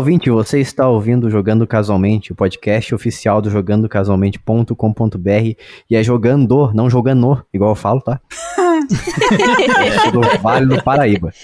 ouvinte, você está ouvindo Jogando Casualmente, o podcast oficial do jogandocasualmente.com.br e é jogando, não jogando, igual eu falo, tá? sou do Vale do Paraíba.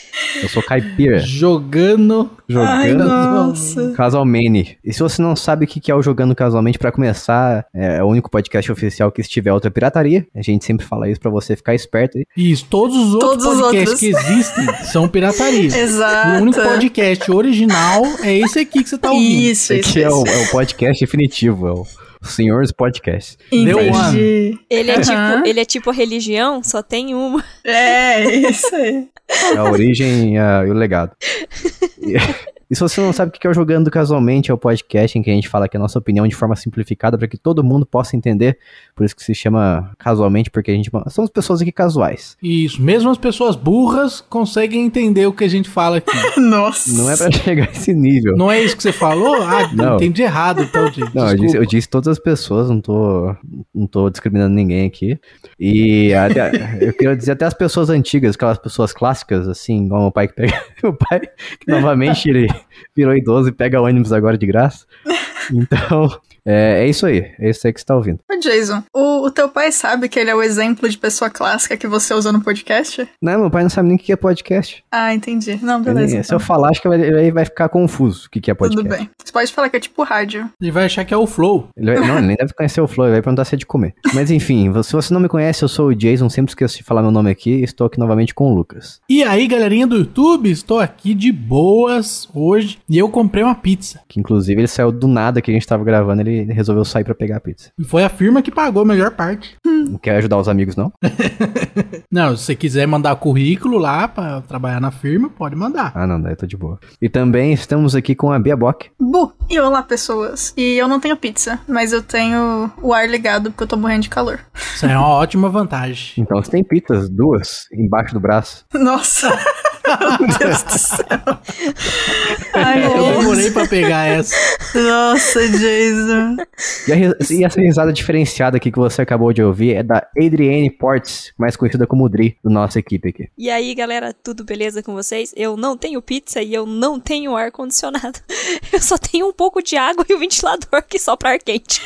Eu sou caipira. Jogando. Ai, Jogando nossa. Casualmente. E se você não sabe o que é o Jogando Casualmente, pra começar, é o único podcast oficial que estiver outra pirataria. A gente sempre fala isso pra você ficar esperto. aí. Isso, todos os outros Todos os podcasts outros. que existem são pirataria. Exato. O único podcast original é esse aqui que você tá ouvindo. Isso, Esse isso. aqui é o, isso. é o podcast definitivo, é o Senhores Podcast. Deu Entendi. Ele é, Aham. tipo, ele é tipo a religião, só tem uma. É, isso aí. É a origem e a- e o legado. E, se você não sabe o que é o Jogando Casualmente, é o podcast em que a gente fala aqui a nossa opinião de forma simplificada para que todo mundo possa entender. Por isso que se chama casualmente, porque a gente somos pessoas aqui casuais. Isso, mesmo as pessoas burras conseguem entender o que a gente fala aqui. Nossa. Não é pra chegar a esse nível. Não é isso que você falou? Ah, Não. entendi errado, então, gente. Não, eu disse, eu disse todas as pessoas, não tô, não tô discriminando ninguém aqui. E até- eu queria dizer até as pessoas antigas, aquelas pessoas clássicas, assim, igual meu pai que pega. Meu pai, que novamente ele virou idoso e pega ônibus agora de graça. Então, é, é isso aí. É isso aí que você tá ouvindo. Ô, Jason, o, o teu pai sabe que ele é o exemplo de pessoa clássica que você usou no podcast? Não, meu pai não sabe nem o que é podcast. Ah, entendi. Não, Ele- beleza. se eu então. falar, acho que ele vai, vai ficar confuso o que que é podcast. Tudo bem. Você pode falar que é tipo rádio. Ele vai achar que é o Flow. Ele vai- não, ele nem deve conhecer o Flow, ele vai perguntar se é de comer. Mas enfim, se você não me conhece, eu sou o Jason, sempre esqueço de falar meu nome aqui, estou aqui novamente com o Lucas. E aí, galerinha do YouTube, estou aqui de boas hoje e eu comprei uma pizza. Que inclusive ele saiu do nada que a gente tava gravando, ele resolveu sair pra pegar a pizza. E foi a firma que pagou a melhor parte. Não quer ajudar os amigos, não? Não, se você quiser mandar currículo lá pra trabalhar na firma, pode mandar. Ah, não, daí eu tô de boa. E também estamos aqui com a Bia Bock. Bu! E olá, pessoas. E eu não tenho pizza, mas eu tenho o ar ligado porque eu tô morrendo de calor. Isso é uma ótima vantagem. Então você tem pizzas, duas, embaixo do braço. Nossa! Meu Deus do céu. Ai, Eu Deus. demorei pra pegar essa. Nossa, Jason. E, a e essa risada diferenciada aqui que você acabou de ouvir é da Adrienne Portes, mais conhecida como Dri, da nossa equipe aqui. E aí, galera, tudo beleza com vocês? Eu não tenho pizza e eu não tenho ar-condicionado. Eu só tenho um pouco de água e o ventilador que sopra ar quente.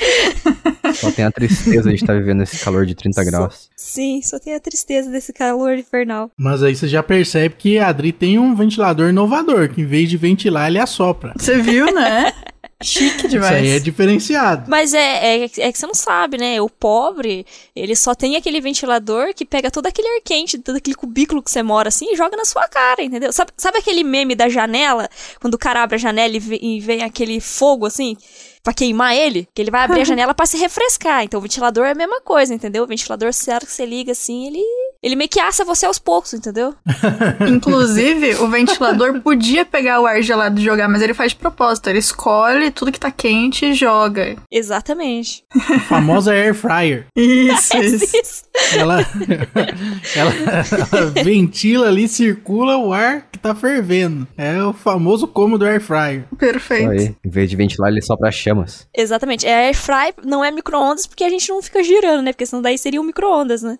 Só tem a tristeza de estar vivendo esse calor de 30 graus. Sim, só tenho a tristeza desse calor infernal. Mas aí você já percebe que a Adri tem um ventilador inovador, que em vez de ventilar, ele assopra. Você viu, né? Chique Isso demais. aí é diferenciado. Mas é, é, é que você não sabe, né? O pobre, ele só tem aquele ventilador que pega todo aquele ar quente, todo aquele cubículo que você mora assim e joga na sua cara, entendeu? Sabe, sabe aquele meme da janela? Quando o cara abre a janela e, vê- e vem aquele fogo assim? Pra queimar ele, que ele vai abrir a janela pra se refrescar. Então o ventilador é a mesma coisa, entendeu? O ventilador, hora que você liga assim, ele. Ele meio que assa você aos poucos, entendeu? Inclusive, o ventilador podia pegar o ar gelado e jogar, mas ele faz de propósito. Ele escolhe tudo que tá quente e joga. Exatamente. A famosa air fryer. Isso, isso. Isso. Ela, ela, ela ventila ali, circula o ar que tá fervendo. É o famoso cômodo air fryer. Perfeito. aí. Em vez de ventilar, ele sopra chamas. Exatamente. É air fry, não é micro-ondas, porque a gente não fica girando, né? Porque senão daí seria um micro-ondas, né?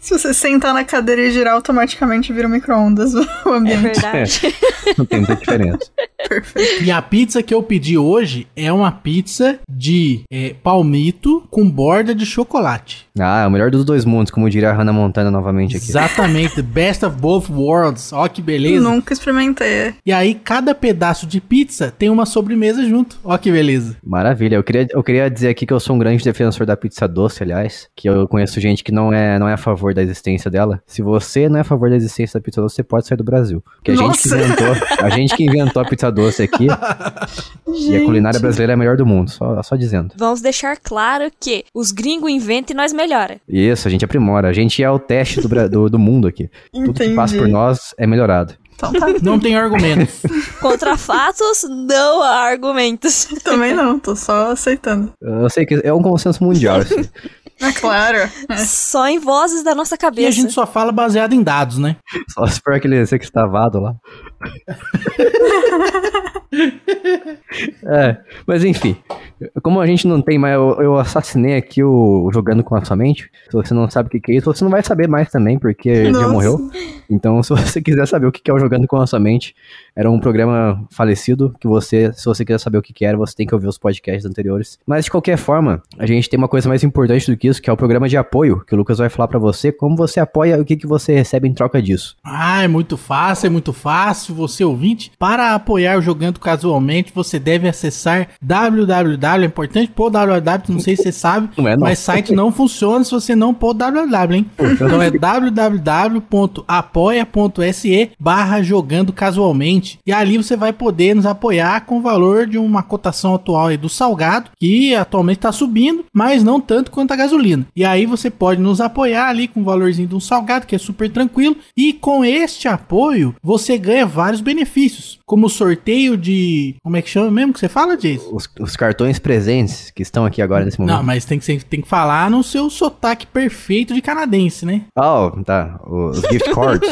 Se você sentar na cadeira e girar, automaticamente vira um micro-ondas o É ambiente. verdade. Não tem muita diferença. Perfeito. E a pizza que eu pedi hoje é uma pizza de é, palmito com borda de chocolate. Ah, o melhor dos dois mundos, como diria a Hannah Montana novamente aqui. Exatamente, the best of both worlds. Ó que beleza. Nunca experimentei. E aí, cada pedaço de pizza tem uma sobremesa junto. Ó que beleza. Maravilha. Eu queria, eu queria dizer aqui que eu sou um grande defensor da pizza doce, aliás. Que eu conheço gente que não é, não é a favor da existência dela. Se você não é a favor da existência da pizza doce, você pode sair do Brasil. Porque a gente que Nossa. inventou, a gente que inventou a pizza doce aqui. E a culinária brasileira é a melhor do mundo, só, só dizendo. Vamos deixar claro que os gringos inventam e nós melhora. Isso, a gente aprimora. A gente é o teste do, do, do mundo aqui. Tudo que passa por Entendi. nós é melhorado. Então tá. Não tem argumentos. Contra fatos, não há argumentos. Também não, tô só aceitando. Eu sei que é um consenso mundial. Assim. É claro. Só em vozes da nossa E a cabeça. gente só fala baseado em dados, né? Só se for aquele sextavado lá. é, mas enfim. Como a gente não tem mais, eu, eu assassinei aqui o Jogando com a Sua Mente. Se você não sabe o que, que é isso, você não vai saber mais também, porque ele já Nossa. morreu. Então, se você quiser saber o que que é o Jogando com a Sua Mente, era um programa falecido que você, se você quiser saber o que que era, você tem que ouvir os podcasts anteriores. Mas de qualquer forma, a gente tem uma coisa mais importante do que isso, que é o programa de apoio, que o Lucas vai falar pra você, como você apoia e o que que você recebe em troca disso. Ah, é muito fácil, é muito fácil. Você ouvinte, para apoiar o Jogando Casualmente, você deve acessar www. É importante pôr www, não sei se você sabe, Não é, não. mas site não funciona se você não pôr www, hein? Então é www.apoia.se barra Jogando Casualmente. E ali você vai poder nos apoiar com o valor de uma cotação atual aí do salgado, que atualmente está subindo, mas não tanto quanto a gasolina. E aí você pode nos apoiar ali com o valorzinho de um salgado, que é super tranquilo. E com este apoio, você ganha vários benefícios, como o sorteio de. Como é que chama mesmo que você fala, Jason? Os, os cartões presentes que estão aqui agora nesse momento. Não, mas tem que, ser- tem que falar no seu sotaque perfeito de canadense, né? Oh, tá. Os gift cards.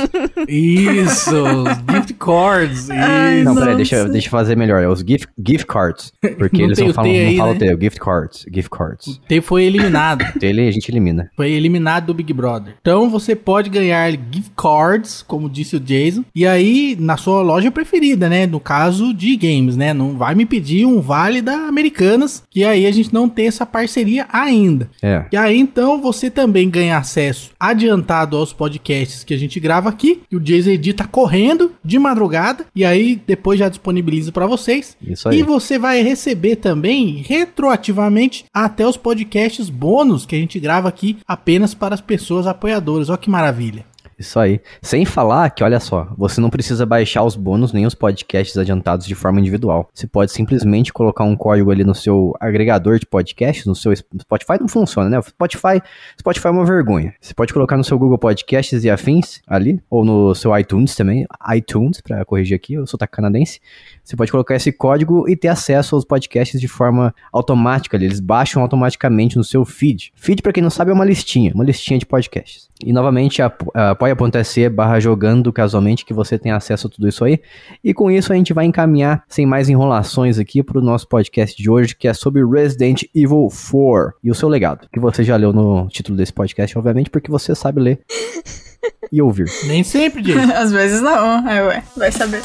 Isso, os gift cards. Ai, Isso. Não, peraí, deixa, eu- deixa eu fazer melhor. É os gift, gift cards. Porque Não eles não o falam, não falam né? T, gift cards. Gift cards. O T foi eliminado. Ele a gente elimina. Foi eliminado do Big Brother. Então você pode ganhar gift cards, como disse o Jason, e aí na sua loja preferida, né? No caso de games, né? Não vai me pedir um vale da Americanas, que aí a gente não tem essa parceria ainda. É. E aí então você também ganha acesso adiantado aos podcasts que a gente grava aqui, que o Jason edita correndo de madrugada e aí depois já disponibiliza pra vocês. Isso aí. E você vai receber também retroativamente até os podcasts bônus que a gente grava aqui apenas para as pessoas apoiadoras. Olha que maravilha. Isso aí. Sem falar que, olha só, você não precisa baixar os bônus nem os podcasts adiantados de forma individual. Você pode simplesmente colocar um código ali no seu agregador de podcasts, no seu Spotify não funciona, né? O Spotify, Spotify é uma vergonha. Você pode colocar no seu Google Podcasts e afins ali, ou no seu iTunes também, iTunes, pra corrigir aqui, eu sou canadense. Você pode colocar esse código e ter acesso aos podcasts de forma automática. ali. Eles baixam automaticamente no seu feed. Feed, pra quem não sabe, é uma listinha, uma listinha de podcasts. E novamente, apo- apoia.se barra jogando casualmente que você tem acesso a tudo isso aí. E com isso a gente vai encaminhar, sem mais enrolações aqui, pro nosso podcast de hoje, que é sobre Resident Evil 4 e o seu legado. Que você já leu no título desse podcast, obviamente, porque você sabe ler e ouvir. Nem sempre, Jason. Às vezes não. É, ué, vai saber.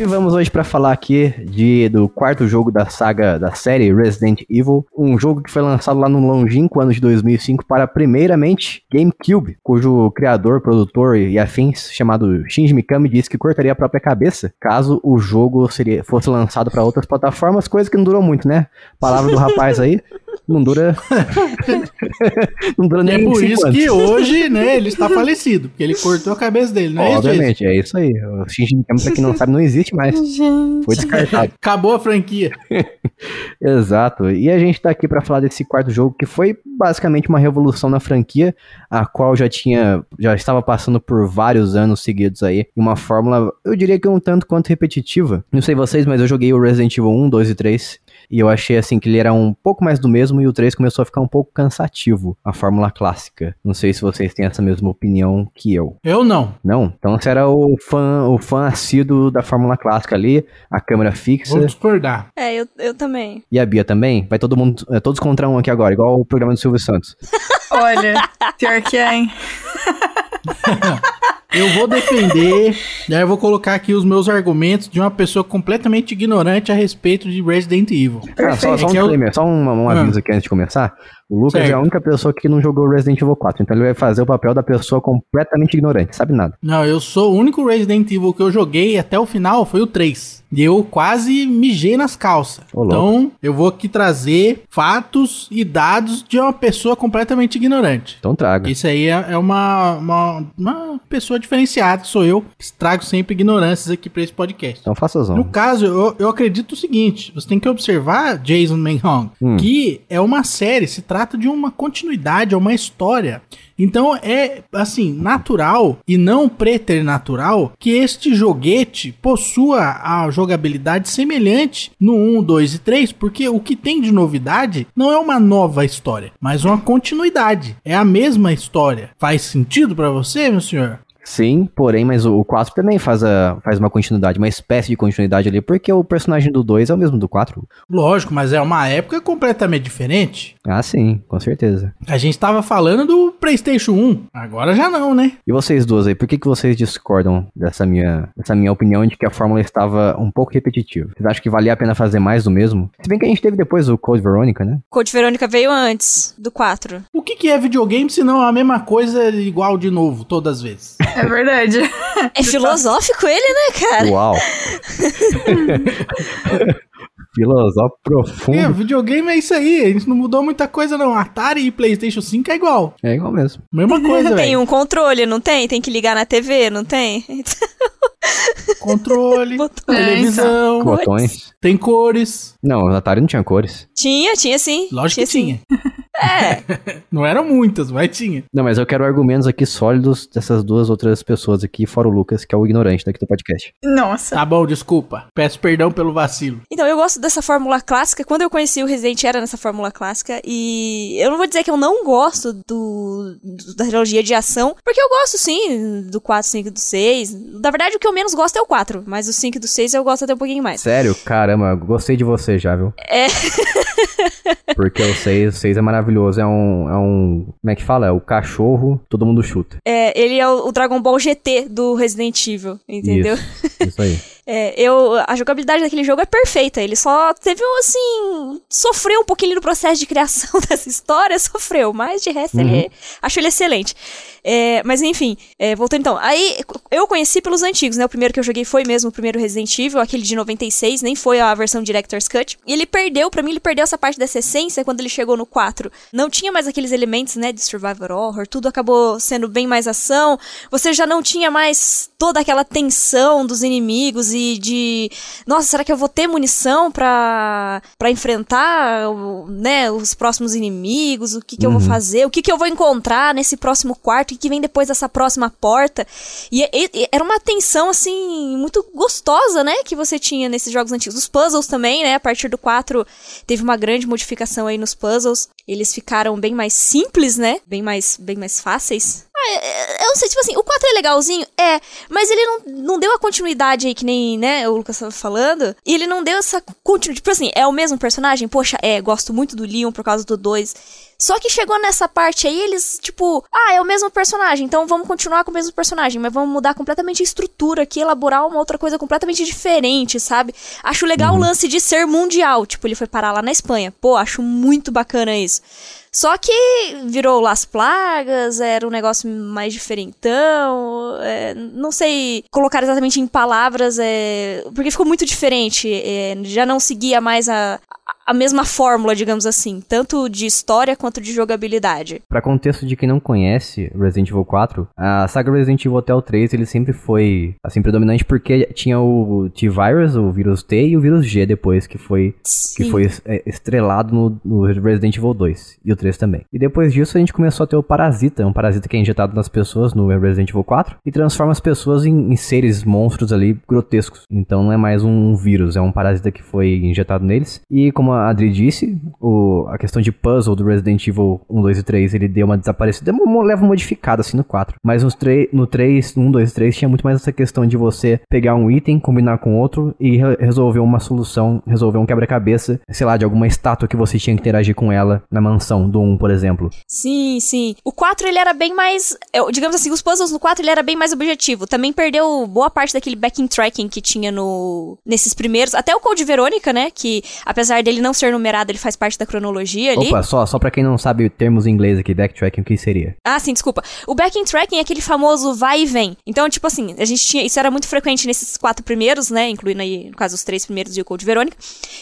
E vamos hoje para falar aqui de, do quarto jogo da saga da série Resident Evil, um jogo que foi lançado lá no longínquo ano de 2005 para primeiramente GameCube, cujo criador, produtor e afins, chamado Shinji Mikami, disse que cortaria a própria cabeça caso o jogo seria, fosse lançado para outras plataformas, coisa que não durou muito, né? Palavra do rapaz aí, não dura não dura E nem é por isso anos. que hoje, né, ele está falecido, porque ele cortou a cabeça dele, não é? Obviamente, é isso aí. O Shinji Mikami, pra quem não sabe, não existe mais. Gente. Foi descartado. Acabou a franquia. Exato. E a gente tá aqui pra falar desse quarto jogo que foi basicamente uma revolução na franquia, a qual já tinha, já estava passando por vários anos seguidos aí, em uma fórmula, eu diria que um tanto quanto repetitiva. Não sei vocês, mas eu joguei o Resident Evil 1, 2 e 3 e eu achei assim que ele era um pouco mais do mesmo e o 3 começou a ficar um pouco cansativo, a fórmula clássica. Não sei se vocês têm essa mesma opinião que eu. Eu não. Não? Então você era o fã, o fã assíduo da fórmula clássica ali, a câmera fixa. Vou discordar. É, eu, eu também. E a Bia também? Vai todo mundo, é, todos contra um aqui agora, igual o programa do Silvio Santos. Olha, pior que é, hein? Eu vou defender, e aí eu vou colocar aqui os meus argumentos de uma pessoa completamente ignorante a respeito de Resident Evil. Ah, só, só um É só um, um Ah. aviso aqui antes de começar. O Lucas Certo. é a única pessoa que não jogou Resident Evil 4, então ele vai fazer o papel da pessoa completamente ignorante, sabe nada. Não, eu sou o único Resident Evil que eu joguei até o final foi o 3. E eu quase mijei nas calças. Ô, então, eu vou aqui trazer fatos e dados de uma pessoa completamente ignorante. Então traga. Isso aí é, é uma, uma, uma pessoa diferenciada, que sou eu, que trago sempre ignorâncias aqui pra esse podcast. Então faça No zona. caso, eu, eu acredito o seguinte: você tem que observar, Jason Manhong, Hum. que é uma série, se trata de uma continuidade, é uma história. Então é, assim, natural e não preternatural que este joguete possua a jogabilidade semelhante no 1, 2 e 3, porque o que tem de novidade não é uma nova história, mas uma continuidade. É a mesma história. Faz sentido pra você, meu senhor? Sim, porém, mas o, o 4 também faz, a, faz uma continuidade, uma espécie de continuidade ali, porque o personagem do 2 é o mesmo do 4. Lógico, mas é uma época completamente diferente. Ah, sim, com certeza. A gente tava falando do PlayStation 1, agora já não, né? E vocês duas aí, por que, que vocês discordam dessa minha, dessa minha opinião de que a fórmula estava um pouco repetitiva? Vocês acham que valia a pena fazer mais do mesmo? Se bem que a gente teve depois o Code Veronica, né? Code Verônica veio antes do 4. O que, que é videogame se não a mesma coisa igual de novo, todas as vezes? É verdade. É filosófico ele, né, cara? Uau! Filosófico É, profundo. videogame é isso aí, a gente não mudou muita coisa não. Atari e PlayStation 5 é igual. É igual mesmo. Mesma coisa, Tem um controle, não tem? Tem que ligar na TV, não tem? Controle, Botões. televisão, Botões. tem cores. Não, o Atari não tinha cores. Tinha, tinha sim. Lógico que sim. É, Não eram muitas, mas tinha. Não, mas eu quero argumentos aqui sólidos dessas duas outras pessoas aqui, fora o Lucas, que é o ignorante daqui do podcast. Nossa. Tá bom, desculpa. Peço perdão pelo vacilo. Então, eu gosto dessa fórmula clássica. Quando eu conheci o Resident era nessa fórmula clássica. E eu não vou dizer que eu não gosto do, do- da trilogia de ação, porque eu gosto sim do 4, 5 e do 6. Na verdade, o que eu menos gosto é o 4, mas o 5 e do 6 eu gosto até um pouquinho mais. Sério? Caramba, gostei de você já, viu? É. Porque o 6, o 6 é maravilhoso. É um, é um. Como é que fala? É o cachorro, todo mundo chuta. É, ele é o, o Dragon Ball GT do Resident Evil, entendeu? Isso, isso aí. É, eu, a jogabilidade daquele jogo é perfeita. Ele só teve, um, assim, sofreu um pouquinho no processo de criação dessa história, sofreu, mas de resto ele acho ele excelente. É, mas enfim, é, voltando então. Aí eu conheci pelos antigos, né? O primeiro que eu joguei foi mesmo o primeiro Resident Evil, aquele de 96, nem foi a versão Director's Cut. E ele perdeu, pra mim, ele perdeu essa parte dessa essência quando ele chegou no 4. Não tinha mais aqueles elementos, né, de survival horror, tudo acabou sendo bem mais ação. Você já não tinha mais toda aquela tensão dos inimigos e de, nossa, será que eu vou ter munição pra, pra enfrentar, né, os próximos inimigos? O que que eu vou fazer? O que que eu vou encontrar nesse próximo quarto? O que que vem depois dessa próxima porta? E, e- e era uma tensão, assim, muito gostosa, né, que você tinha nesses jogos antigos. Os puzzles também, né, a partir do 4 teve uma grande modificação aí nos puzzles. Eles ficaram bem mais simples, né, bem mais, bem mais fáceis. Ah, é- eu não sei, tipo assim, o 4 é legalzinho? É, mas ele não, não deu a continuidade aí que nem, né, o Lucas tava falando. E ele não deu essa continuidade. Tipo assim, é o mesmo personagem? Poxa, é, gosto muito do Leon por causa do 2. Só que chegou nessa parte aí, eles, tipo, ah, é o mesmo personagem, então vamos continuar com o mesmo personagem, mas vamos mudar completamente a estrutura aqui, elaborar uma outra coisa completamente diferente, sabe? Acho legal o lance de ser mundial, tipo, ele foi parar lá na Espanha. Pô, acho muito bacana isso. Só que virou Las Plagas, era um negócio mais diferentão. é, não sei colocar exatamente em palavras, é, porque ficou muito diferente. é, já não seguia mais a, a mesma fórmula, digamos assim, tanto de história quanto de jogabilidade. Pra contexto de quem não conhece Resident Evil 4, a saga Resident Evil até o 3 ele sempre foi assim predominante porque tinha o T-Virus, o vírus T e o vírus G depois que foi que Sim. foi é, estrelado no, no Resident Evil 2 e o 3 também. E depois disso a gente começou a ter o Parasita, um parasita que é injetado nas pessoas no Resident Evil 4 e transforma as pessoas em, em seres monstros ali grotescos. Então não é mais um vírus, é um parasita que foi injetado neles. E como a Adri disse, o, a questão de puzzle do Resident Evil 1, 2 e 3 ele deu uma desaparecida, deu uma leva modificada assim no 4. Mas nos tre- no 3, 1, 2 e 3 tinha muito mais essa questão de você pegar um item, combinar com outro e re- resolver uma solução, resolver um quebra-cabeça, sei lá, de alguma estátua que você tinha que interagir com ela na mansão do 1, por exemplo. Sim, sim. O 4 ele era bem mais. Digamos assim, os puzzles no 4 ele era bem mais objetivo. Também perdeu boa parte daquele backing tracking que tinha no nesses primeiros. Até o Code Verônica, né? Que apesar dele não ser numerado, ele faz parte da cronologia ali. Opa, só, só pra quem não sabe termos em inglês aqui, backtracking, o que seria? Ah, sim, desculpa. O backing tracking é aquele famoso vai e vem. Então, tipo assim, a gente tinha. Isso era muito frequente nesses quatro primeiros, né? Incluindo aí, no caso, os três primeiros e o Code Verônica.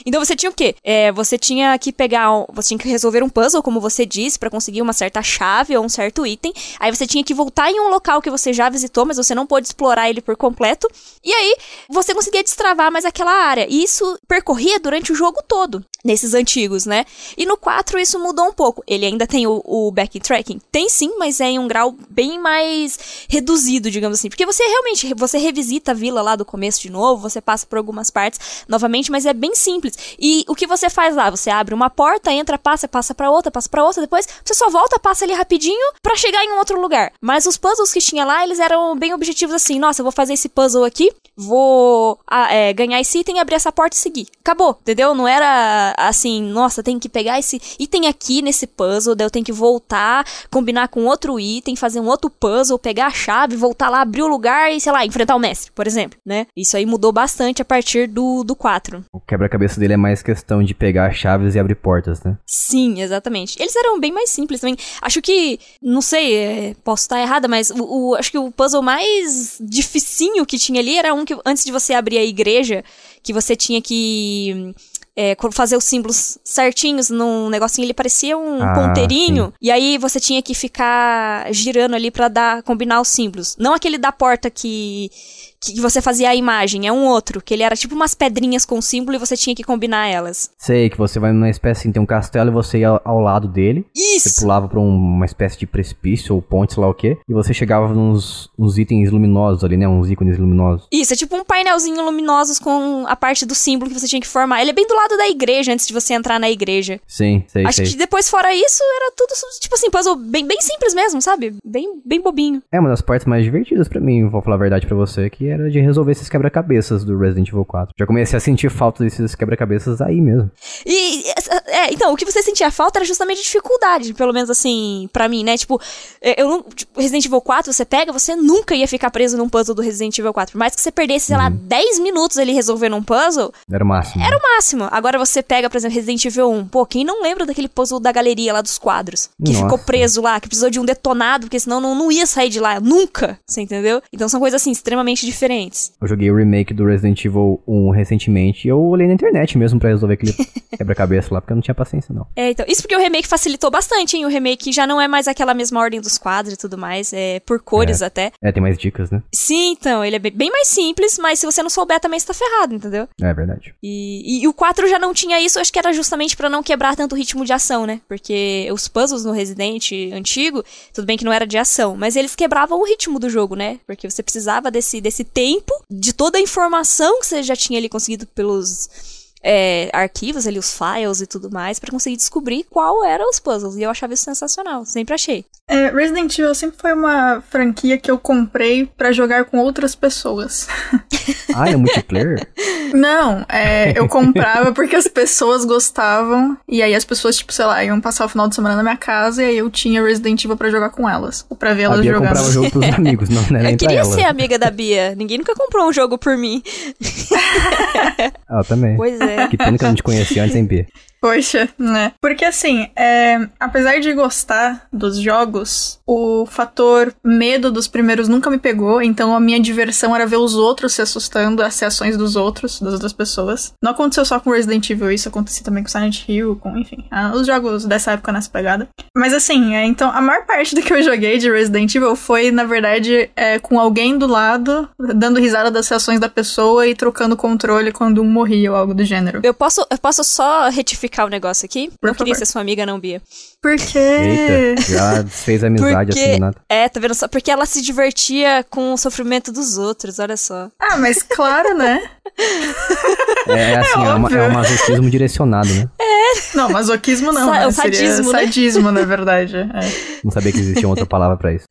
Então você tinha o quê? É, você tinha que pegar. um- você tinha que resolver um puzzle, como você disse, pra conseguir uma certa chave ou um certo item. Aí você tinha que voltar em um local que você já visitou, mas você não pôde explorar ele por completo. E aí, você conseguia destravar mais aquela área. E isso percorria durante o jogo todo. Nesses antigos, né? E no 4 isso mudou um pouco. Ele ainda tem o, o backtracking? Tem sim, mas é em um grau bem mais reduzido, digamos assim. Porque você realmente, você revisita a vila lá do começo de novo, você passa por algumas partes novamente, mas é bem simples. E o que você faz lá? Você abre uma porta, entra, passa, passa pra outra, passa pra outra, depois você só volta, passa ali rapidinho para chegar em um outro lugar. Mas os puzzles que tinha lá, eles eram bem objetivos assim. Nossa, eu vou fazer esse puzzle aqui, vou ah, é, ganhar esse item, abrir essa porta e seguir. Acabou, entendeu? Não era assim, nossa, tem que pegar esse item aqui nesse puzzle, daí eu tenho que voltar, combinar com outro item, fazer um outro puzzle, pegar a chave, voltar lá, abrir o lugar e, sei lá, enfrentar o mestre, por exemplo, né? Isso aí mudou bastante a partir do, do 4. O quebra-cabeça dele é mais questão de pegar chaves e abrir portas, né? Sim, exatamente. Eles eram bem mais simples também. Acho que, não sei, é, posso estar errada, mas o, o, acho que o puzzle mais dificinho que tinha ali era um que antes de você abrir a igreja, que você tinha que é, fazer os símbolos certinhos num negocinho, ele parecia um ah, ponteirinho. Sim. E aí você tinha que ficar girando ali para dar combinar os símbolos. Não aquele da porta que que você fazia a imagem, é um outro, que ele era tipo umas pedrinhas com símbolo e você tinha que combinar elas. Sei, que você vai numa espécie, assim, tem um castelo e você ia ao, lado dele. Isso! Você pulava pra um, uma espécie de precipício ou ponte, sei lá o quê, e você chegava nos, nos itens luminosos ali, né, uns ícones luminosos. Isso, é tipo um painelzinho luminosos com a parte do símbolo que você tinha que formar. Ele é bem do lado da igreja, antes de você entrar na igreja. Sim, sei, Acho sei. que depois, fora isso, era tudo, tipo assim, puzzle bem, bem simples mesmo, sabe? Bem, bem bobinho. É uma das partes mais divertidas para mim, vou falar a verdade para você, que era de resolver esses quebra-cabeças do Resident Evil 4. Já comecei a sentir falta desses quebra-cabeças aí mesmo. E, é, então, o que você sentia falta era justamente dificuldade, pelo menos assim, para mim, né? Tipo, é, eu não. Tipo, Resident Evil 4, você pega, você nunca ia ficar preso num puzzle do Resident Evil 4. Por mais que você perdesse, sei uhum. lá, 10 minutos ele resolvendo um puzzle. Era o máximo. Era o máximo. Agora você pega, por exemplo, Resident Evil 1. Pô, quem não lembra daquele puzzle da galeria lá dos quadros? Que Nossa. ficou preso lá, que precisou de um detonado, porque senão não, não ia sair de lá. Nunca. Você entendeu? Então são coisas assim, extremamente diferentes. Eu joguei o remake do Resident Evil 1 recentemente e eu olhei na internet mesmo para resolver aquele quebra-cabeça lá, porque eu não tinha paciência, não. É, então. Isso porque o remake facilitou bastante, hein? O remake já não é mais aquela mesma ordem dos quadros e tudo mais, é por cores é. até. É, tem mais dicas, né? Sim, então. Ele é bem mais simples, mas se você não souber também está ferrado, entendeu? É verdade. E, e, e o 4 já não tinha isso, acho que era justamente para não quebrar tanto o ritmo de ação, né? Porque os puzzles no Resident antigo, tudo bem que não era de ação, mas eles quebravam o ritmo do jogo, né? Porque você precisava desse, desse tempo, de toda a informação que você já tinha ali conseguido pelos é, arquivos ali, os files e tudo mais, para conseguir descobrir qual eram os puzzles. E eu achava isso sensacional, sempre achei. É, Resident Evil sempre foi uma franquia que eu comprei para jogar com outras pessoas. Ah, é multiplayer? Não, é, eu comprava porque as pessoas gostavam, e aí as pessoas, tipo, sei lá, iam passar o final de semana na minha casa, e aí eu tinha Resident Evil pra jogar com elas, ou pra ver elas jogando. Eu comprava jogo pros amigos, não, não era Eu queria ser amiga da Bia, ninguém nunca comprou um jogo por mim. ah, também. Pois é. Que pena que eu não te conhecia antes, hein, Bia? Poxa, né? Porque assim, é, apesar de gostar dos jogos, o fator medo dos primeiros nunca me pegou, então a minha diversão era ver os outros se assustando, as reações dos outros, das outras pessoas. Não aconteceu só com Resident Evil, isso acontecia também com Silent Hill, com, enfim, os jogos dessa época nessa pegada. Mas assim, é, então a maior parte do que eu joguei de Resident Evil foi, na verdade, é, com alguém do lado, dando risada das reações da pessoa e trocando controle quando um morria ou algo do gênero. Eu posso, eu posso só retificar o negócio aqui. Por não favor. queria ser sua amiga, não, Bia. Por quê? Eita, já fez amizade porque, assim, nada. É, tá vendo só? Porque ela se divertia com o sofrimento dos outros, olha só. Ah, mas claro, né? É, é assim, é, é, uma, é um masoquismo direcionado, né? É. Não, masoquismo não, Sa né? É o sadismo, né? sadismo, na verdade. É. Não sabia que existia outra palavra para isso.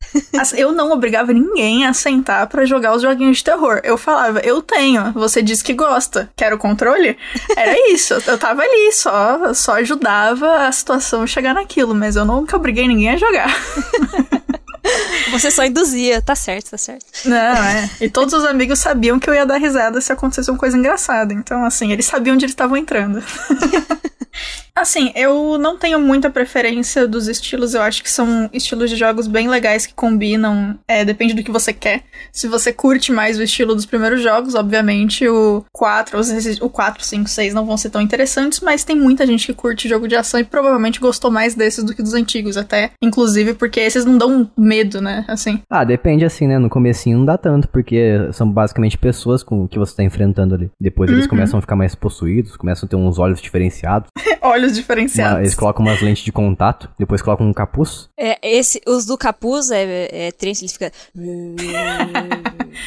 Eu não obrigava ninguém a sentar para jogar os joguinhos de terror. Eu falava, eu tenho, você disse que gosta, quero controle? Era isso, eu tava ali, só, só ajudava a situação chegar naquilo, mas eu nunca obriguei ninguém a jogar. Você só induzia, tá certo, tá certo. Não, é. E todos os amigos sabiam que eu ia dar risada se acontecesse uma coisa engraçada. Então, assim, eles sabiam onde eles estavam entrando. Assim, eu não tenho muita preferência dos estilos. Eu acho que são estilos de jogos bem legais que combinam. É, depende do que você quer. Se você curte mais o estilo dos primeiros jogos, obviamente o 4, o 4, 5, 6 não vão ser tão interessantes, mas tem muita gente que curte jogo de ação e provavelmente gostou mais desses do que dos antigos, até. Inclusive, porque esses não dão medo, né? Assim. Ah, depende assim, né? No comecinho não dá tanto, porque são basicamente pessoas com que você tá enfrentando ali. Depois eles Uhum. começam a ficar mais possuídos, começam a ter uns olhos diferenciados. Olhos uma- diferenciados. eles colocam umas lentes de contato, depois colocam um capuz. É, esse, os do capuz é, é triste, ele fica.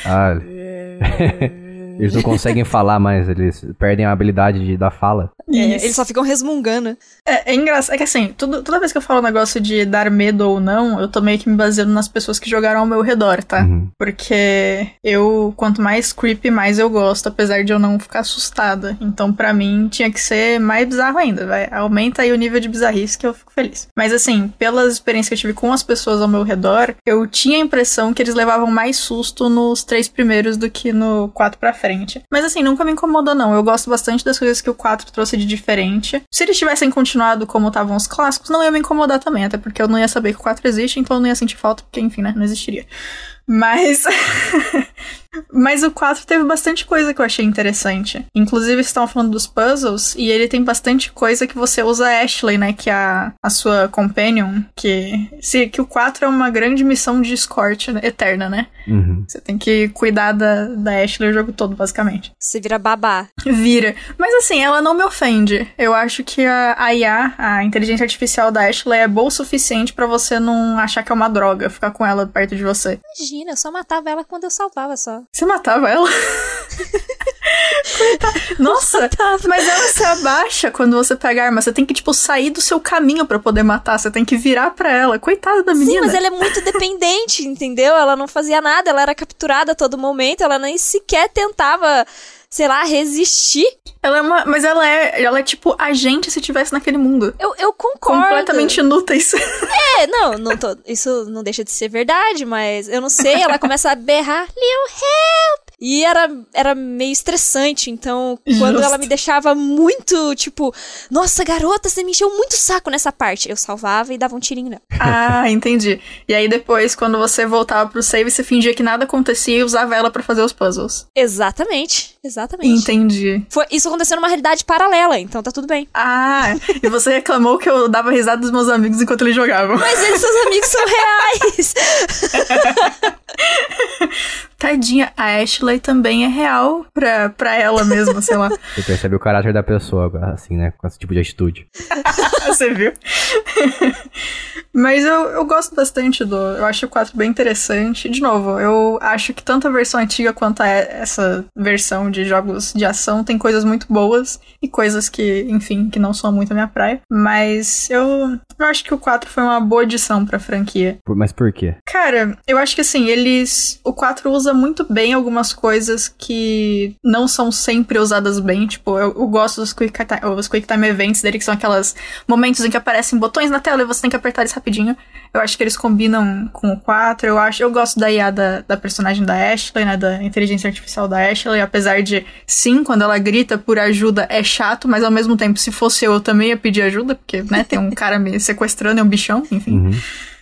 Ah, eles não conseguem falar mais, eles perdem a habilidade de, da fala. É, eles só ficam resmungando. É, é engraçado. É que assim, tudo- toda vez que eu falo um negócio de dar medo ou não, eu tô meio que me baseando nas pessoas que jogaram ao meu redor, tá? Uhum. Porque eu, quanto mais creepy, mais eu gosto, apesar de eu não ficar assustada. Então, pra mim, tinha que ser mais bizarro ainda. Vai, aumenta aí o nível de bizarrice que eu fico feliz. Mas assim, pelas experiências que eu tive com as pessoas ao meu redor, eu tinha a impressão que eles levavam mais susto nos três primeiros do que no quatro pra frente. Mas assim, nunca me incomodou, não. Eu gosto bastante das coisas que o 4 trouxe de diferente. Se eles tivessem continuado como estavam os clássicos, não ia me incomodar também, até porque eu não ia saber que o 4 existe, então eu não ia sentir falta, porque, enfim, né, não existiria. Mas. Mas o 4 teve bastante coisa que eu achei interessante. Inclusive, vocês estavam falando dos puzzles, e ele tem bastante coisa que você usa a Ashley, né? Que é a, a sua companion. Que, se, que o 4 é uma grande missão de escort eterna, né? Uhum. Você tem que cuidar da, da Ashley o jogo todo, basicamente. Você vira babá. Vira. Mas assim, ela não me ofende. Eu acho que a, a IA, a inteligência artificial da Ashley, é boa o suficiente pra você não achar que é uma droga ficar com ela perto de você. Imagina, eu só matava ela quando eu salvava só. Você matava ela? Coitada. Nossa, mas ela se abaixa quando você pega a arma. Você tem que, tipo, sair do seu caminho pra poder matar. Você tem que virar pra ela. Coitada da menina. Sim, mas ela é muito dependente, entendeu? Ela não fazia nada, ela era capturada a todo momento, ela nem sequer tentava, sei lá, resistir. Ela é uma. Mas ela é. Ela é tipo a gente se tivesse naquele mundo. Eu, eu concordo. Completamente inúteis. É, não, não tô, isso não deixa de ser verdade, mas eu não sei, ela começa a berrar, Lil Help! E era, era meio estressante, então quando Justo. ela me deixava muito, tipo, nossa, garota, você me encheu muito saco nessa parte. Eu salvava e dava um tirinho nela. ah, entendi. E aí depois, quando você voltava pro save, você fingia que nada acontecia e usava ela pra fazer os puzzles. Exatamente, exatamente. Entendi. Foi, isso aconteceu numa realidade paralela, então tá tudo bem. Ah, e você reclamou que eu dava risada dos meus amigos enquanto eles jogavam. Mas eles, seus amigos, são reais. Tadinha, a Ashley também é real pra, pra ela mesma, sei lá. Você percebe o caráter da pessoa, assim, né? Com esse tipo de atitude. Você viu? Mas eu, eu gosto bastante do. Eu acho o 4 bem interessante. De novo, eu acho que tanto a versão antiga quanto essa versão de jogos de ação tem coisas muito boas e coisas que, enfim, que não são muito a minha praia. Mas eu, eu acho que o 4 foi uma boa adição pra franquia. Mas por quê? Cara, eu acho que assim, eles. O 4 usa muito bem algumas coisas que não são sempre usadas bem. Tipo, eu, eu gosto dos quick, Time, os quick Time Events dele, que são aquelas momentos em que aparecem botões na tela e você tem que apertar eles rapidinho. Eu acho que eles combinam com o 4. Eu acho. Eu gosto da IA da, da personagem da Ashley, né? Da inteligência artificial da Ashley. Apesar de, sim, quando ela grita por ajuda é chato, mas ao mesmo tempo, se fosse eu, eu também ia pedir ajuda, porque, né, tem um cara me sequestrando, é um bichão, enfim. Uhum.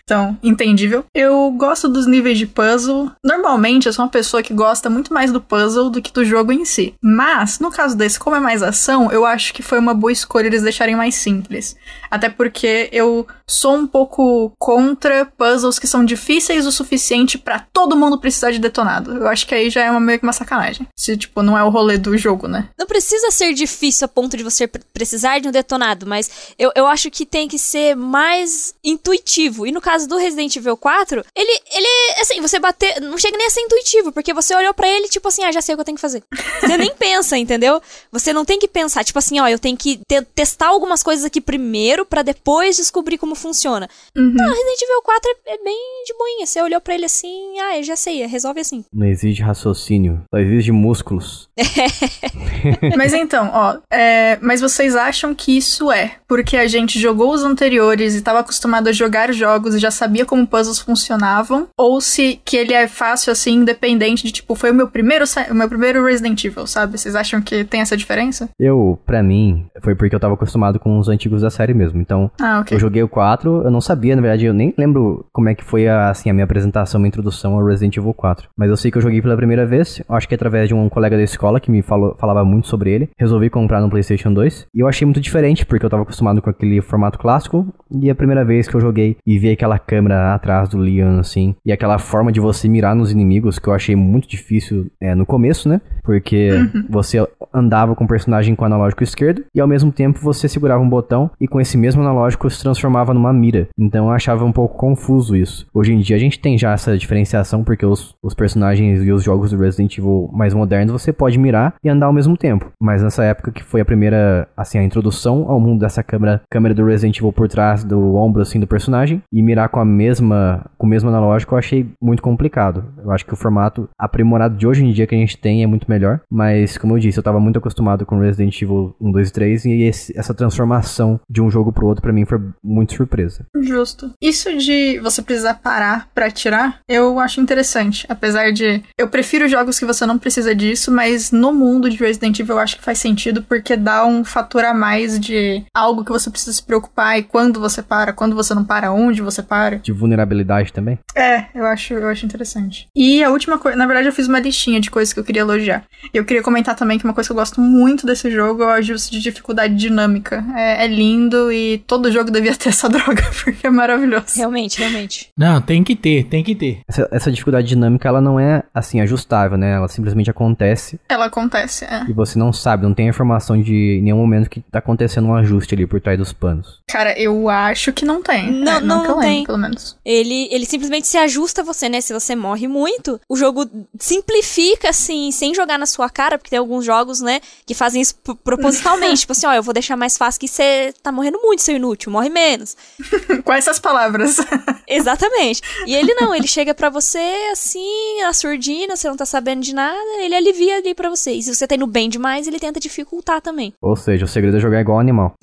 Então, entendível. Eu gosto dos níveis de puzzle. Normalmente, eu sou uma pessoa que gosta muito mais do puzzle do que do jogo em si. Mas, no caso desse, como é mais ação, eu acho que foi uma boa escolha eles deixarem mais simples. Até porque eu sou um pouco contra puzzles que são difíceis o suficiente pra todo mundo precisar de detonado. Eu acho que aí já é uma, meio que uma sacanagem. Se, tipo, não é o rolê do jogo, né? Não precisa ser difícil a ponto de você pre- precisar de um detonado, mas eu, eu acho que tem que ser mais intuitivo. E no caso do Resident Evil 4, ele, ele, assim, você bater. Não chega nem a ser intuitivo, porque você olhou pra ele, tipo assim, ah, já sei o que eu tenho que fazer. Você nem pensa, entendeu? Você não tem que pensar, tipo assim, ó, eu tenho que te- testar algumas coisas aqui primeiro pra depois descobrir como funciona. Uhum. Não, Resident Evil 4 é, é bem de boinha. Você olhou pra ele assim, ah, eu já sei, resolve assim. Não exige raciocínio, só exige músculos. Mas então, ó, é, mas vocês acham que isso é porque a gente jogou os anteriores e tava acostumado a jogar jogos já sabia como puzzles funcionavam, ou se que ele é fácil assim, independente de tipo, foi o meu primeiro, o meu primeiro Resident Evil, sabe? Vocês acham que tem essa diferença? Eu, para mim, foi porque eu tava acostumado com os antigos da série mesmo. Então, ah, okay. eu joguei o 4, eu não sabia, na verdade, eu nem lembro como é que foi a, assim, a minha apresentação, a minha introdução ao Resident Evil 4. Mas eu sei que eu joguei pela primeira vez, acho que através de um colega da escola que me falou, falava muito sobre ele. Resolvi comprar no PlayStation 2 e eu achei muito diferente, porque eu tava acostumado com aquele formato clássico e a primeira vez que eu joguei e vi aquela câmera atrás do Leon, assim, e aquela forma de você mirar nos inimigos que eu achei muito difícil é, no começo, né? Porque uhum. você andava com o personagem com o analógico esquerdo e ao mesmo tempo você segurava um botão e com esse mesmo analógico se transformava numa mira. Então eu achava um pouco confuso isso. Hoje em dia a gente tem já essa diferenciação porque os, os personagens e os jogos do Resident Evil mais modernos você pode mirar e andar ao mesmo tempo. Mas nessa época que foi a primeira, assim, a introdução ao mundo dessa câmera, câmera do Resident Evil por trás do ombro assim do personagem e mirar com a mesma, com o mesmo analógico eu achei muito complicado. Eu acho que o formato aprimorado de hoje em dia que a gente tem é muito melhor, mas como eu disse, eu tava muito acostumado com Resident Evil 1, 2 e 3 e esse, essa transformação de um jogo pro outro para mim foi muito surpresa. Justo. Isso de você precisar parar para atirar, eu acho interessante, apesar de eu prefiro jogos que você não precisa disso, mas no mundo de Resident Evil eu acho que faz sentido porque dá um fator a mais de algo que você precisa se preocupar e quando você para, quando você não para, onde você para. De vulnerabilidade também? É, eu acho, eu acho interessante. E a última coisa, na verdade eu fiz uma listinha de coisas que eu queria elogiar. E eu queria comentar também que uma coisa que eu gosto muito desse jogo é o ajuste de dificuldade dinâmica. É, é lindo e todo jogo devia ter essa droga, porque é maravilhoso. Realmente, realmente. Não, tem que ter, tem que ter. Essa, essa dificuldade dinâmica, ela não é, assim, ajustável, né? Ela simplesmente acontece. Ela acontece, é. E você não sabe, não tem informação de nenhum momento que tá acontecendo um ajuste ali por trás dos panos. Cara, eu acho que não tem. Não, é, não, não tem. Pelo menos. Ele, ele simplesmente se ajusta a você, né? Se você morre muito, o jogo simplifica, assim, sem jogar na sua cara, porque tem alguns jogos, né, que fazem isso propositalmente. tipo assim, ó, eu vou deixar mais fácil que você tá morrendo muito, seu inútil, morre menos. Com essas palavras. Exatamente. E ele não, ele chega para você assim, a surdina, você não tá sabendo de nada, ele alivia ali para você. E se você tá indo bem demais, ele tenta dificultar também. Ou seja, o segredo é jogar igual animal.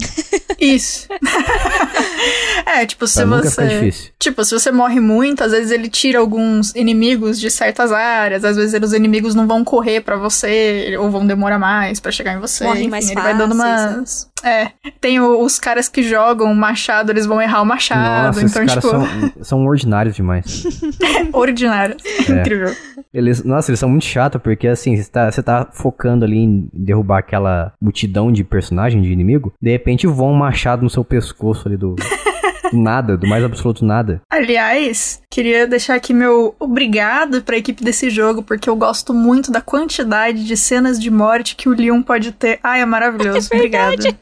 Isso. é, tipo, se pra você. Tipo, se você morre muito, às vezes ele tira alguns inimigos de certas áreas, às vezes os inimigos não vão correr para você, ou vão demorar mais para chegar em você. Morrem mais ele fácil, vai dando umas. É. Tem o, os caras que jogam machado, eles vão errar o machado. Nossa, então, esses tipo. São, são ordinários demais. ordinários. É. Incrível. Eles, nossa, eles são muito chatos, porque assim, você tá, você tá focando ali em derrubar aquela multidão de personagens, de inimigo, de repente voa um machado no seu pescoço ali do. Do nada, do mais absoluto nada. Aliás, queria deixar aqui meu obrigado pra equipe desse jogo, porque eu gosto muito da quantidade de cenas de morte que o Leon pode ter. Ai, é maravilhoso. É Obrigada.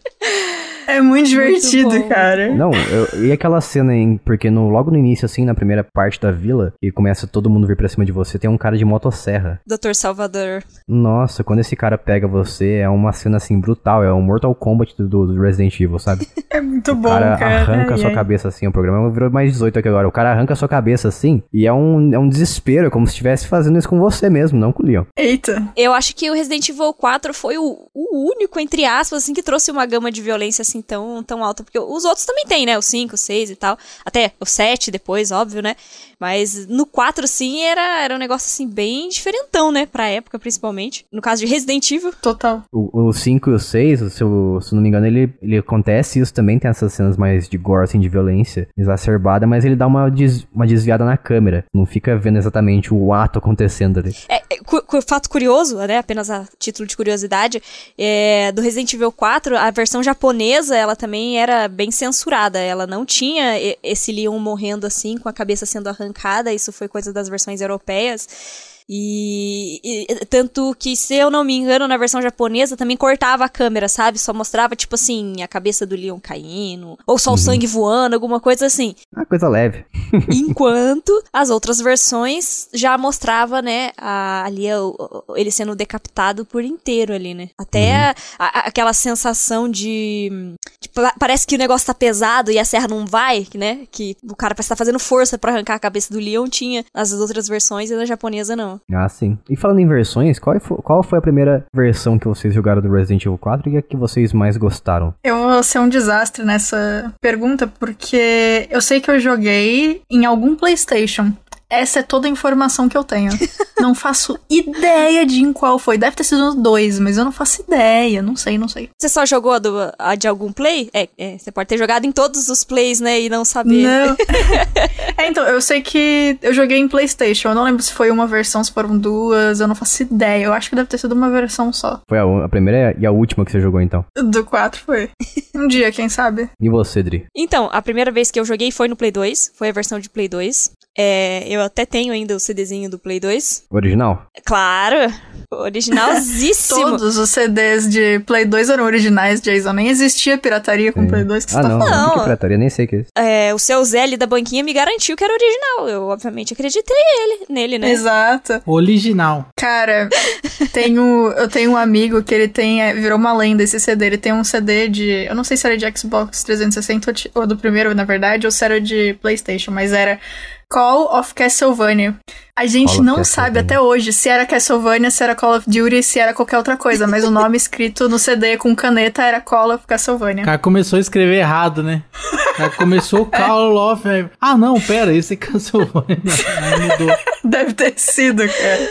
É muito divertido, muito cara. Não, eu, e aquela cena, em, porque no, logo no início, assim, na primeira parte da vila, que começa todo mundo vir pra cima de você, tem um cara de motosserra. Dr. Salvador. Nossa, quando esse cara pega você, é uma cena assim brutal, é um Mortal Kombat do, do Resident Evil, sabe? É muito o bom, cara. cara. arranca a sua cabeça assim, o programa virou mais 18 aqui agora. O cara arranca a sua cabeça assim, e é um, é um desespero, é como se estivesse fazendo isso com você mesmo, não com o Leon. Eita. Eu acho que o Resident Evil 4 foi o, o único, entre aspas, assim, que trouxe uma gama de violência assim tão, tão alta, porque os outros também tem, né? O 5, o 6 e tal. Até o 7 depois, óbvio, né? Mas no 4, sim, era, era um negócio, assim, bem diferentão, né? Pra época, principalmente. No caso de Resident Evil. Total. O, o 5 e o 6, se, eu, se eu não me engano, ele, ele acontece isso também, tem essas cenas mais de gore, assim, de violência exacerbada, mas ele dá uma, des, uma desviada na câmera. Não fica vendo exatamente o ato acontecendo ali. É, é cu, cu, fato curioso, né? Apenas a título de curiosidade, é, do Resident Evil 4, a versão japonesa, ela também era bem censurada. Ela não tinha esse Leon morrendo assim, com a cabeça sendo arrancada. Isso foi coisa das versões europeias. E, e, tanto que, se eu não me engano, na versão japonesa também cortava a câmera, sabe? Só mostrava, tipo assim, a cabeça do Leon caindo, ou só uhum. o sangue voando, alguma coisa assim. Ah, coisa leve. Enquanto as outras versões já mostrava, né, a, ali ele sendo decapitado por inteiro ali, né? Até uhum. a, a, aquela sensação de, de, Parece que o negócio tá pesado e a serra não vai, né? Que o cara parece estar tá fazendo força para arrancar a cabeça do Leon, tinha nas outras versões e na japonesa não. Ah, sim. E falando em versões, qual foi, qual foi a primeira versão que vocês jogaram do Resident Evil 4 e a que vocês mais gostaram? Eu vou ser um desastre nessa pergunta, porque eu sei que eu joguei em algum PlayStation. Essa é toda a informação que eu tenho. não faço ideia de em qual foi. Deve ter sido no 2, mas eu não faço ideia. Não sei, não sei. Você só jogou a, do, a de algum play? É, é, você pode ter jogado em todos os plays, né? E não saber. Não. é, então, eu sei que eu joguei em PlayStation. Eu não lembro se foi uma versão, se foram duas. Eu não faço ideia. Eu acho que deve ter sido uma versão só. Foi a, a primeira e a última que você jogou, então? Do 4 foi. Um dia, quem sabe? E você, Dri? Então, a primeira vez que eu joguei foi no Play 2. Foi a versão de Play 2. É, eu até tenho ainda o CDzinho do Play 2. Original? Claro! Originalzíssimo. Todos os CDs de Play 2 eram originais, Jason. Nem existia pirataria com Sim. Play 2 que você ah, tá não, falando. não. Que pirataria, nem sei o que é isso. É, o seu Zé da banquinha me garantiu que era original. Eu, obviamente, acreditei ele, nele, né? Exato. Original. Cara, tenho, eu tenho um amigo que ele tem, é, virou uma lenda esse CD. Ele tem um CD de, eu não sei se era de Xbox 360 ou, de- ou do primeiro, na verdade, ou se era de PlayStation, mas era Call of Castlevania. A gente Call não sabe até hoje se era Castlevania, se era Call of Duty, se era qualquer outra coisa, mas o nome escrito no CD com caneta era Call of O Castlevania. cara começou a escrever errado, né? O cara começou o Call of. aí, Ah, não, pera, esse é Castlevania. Aí mudou. Deve ter sido, cara.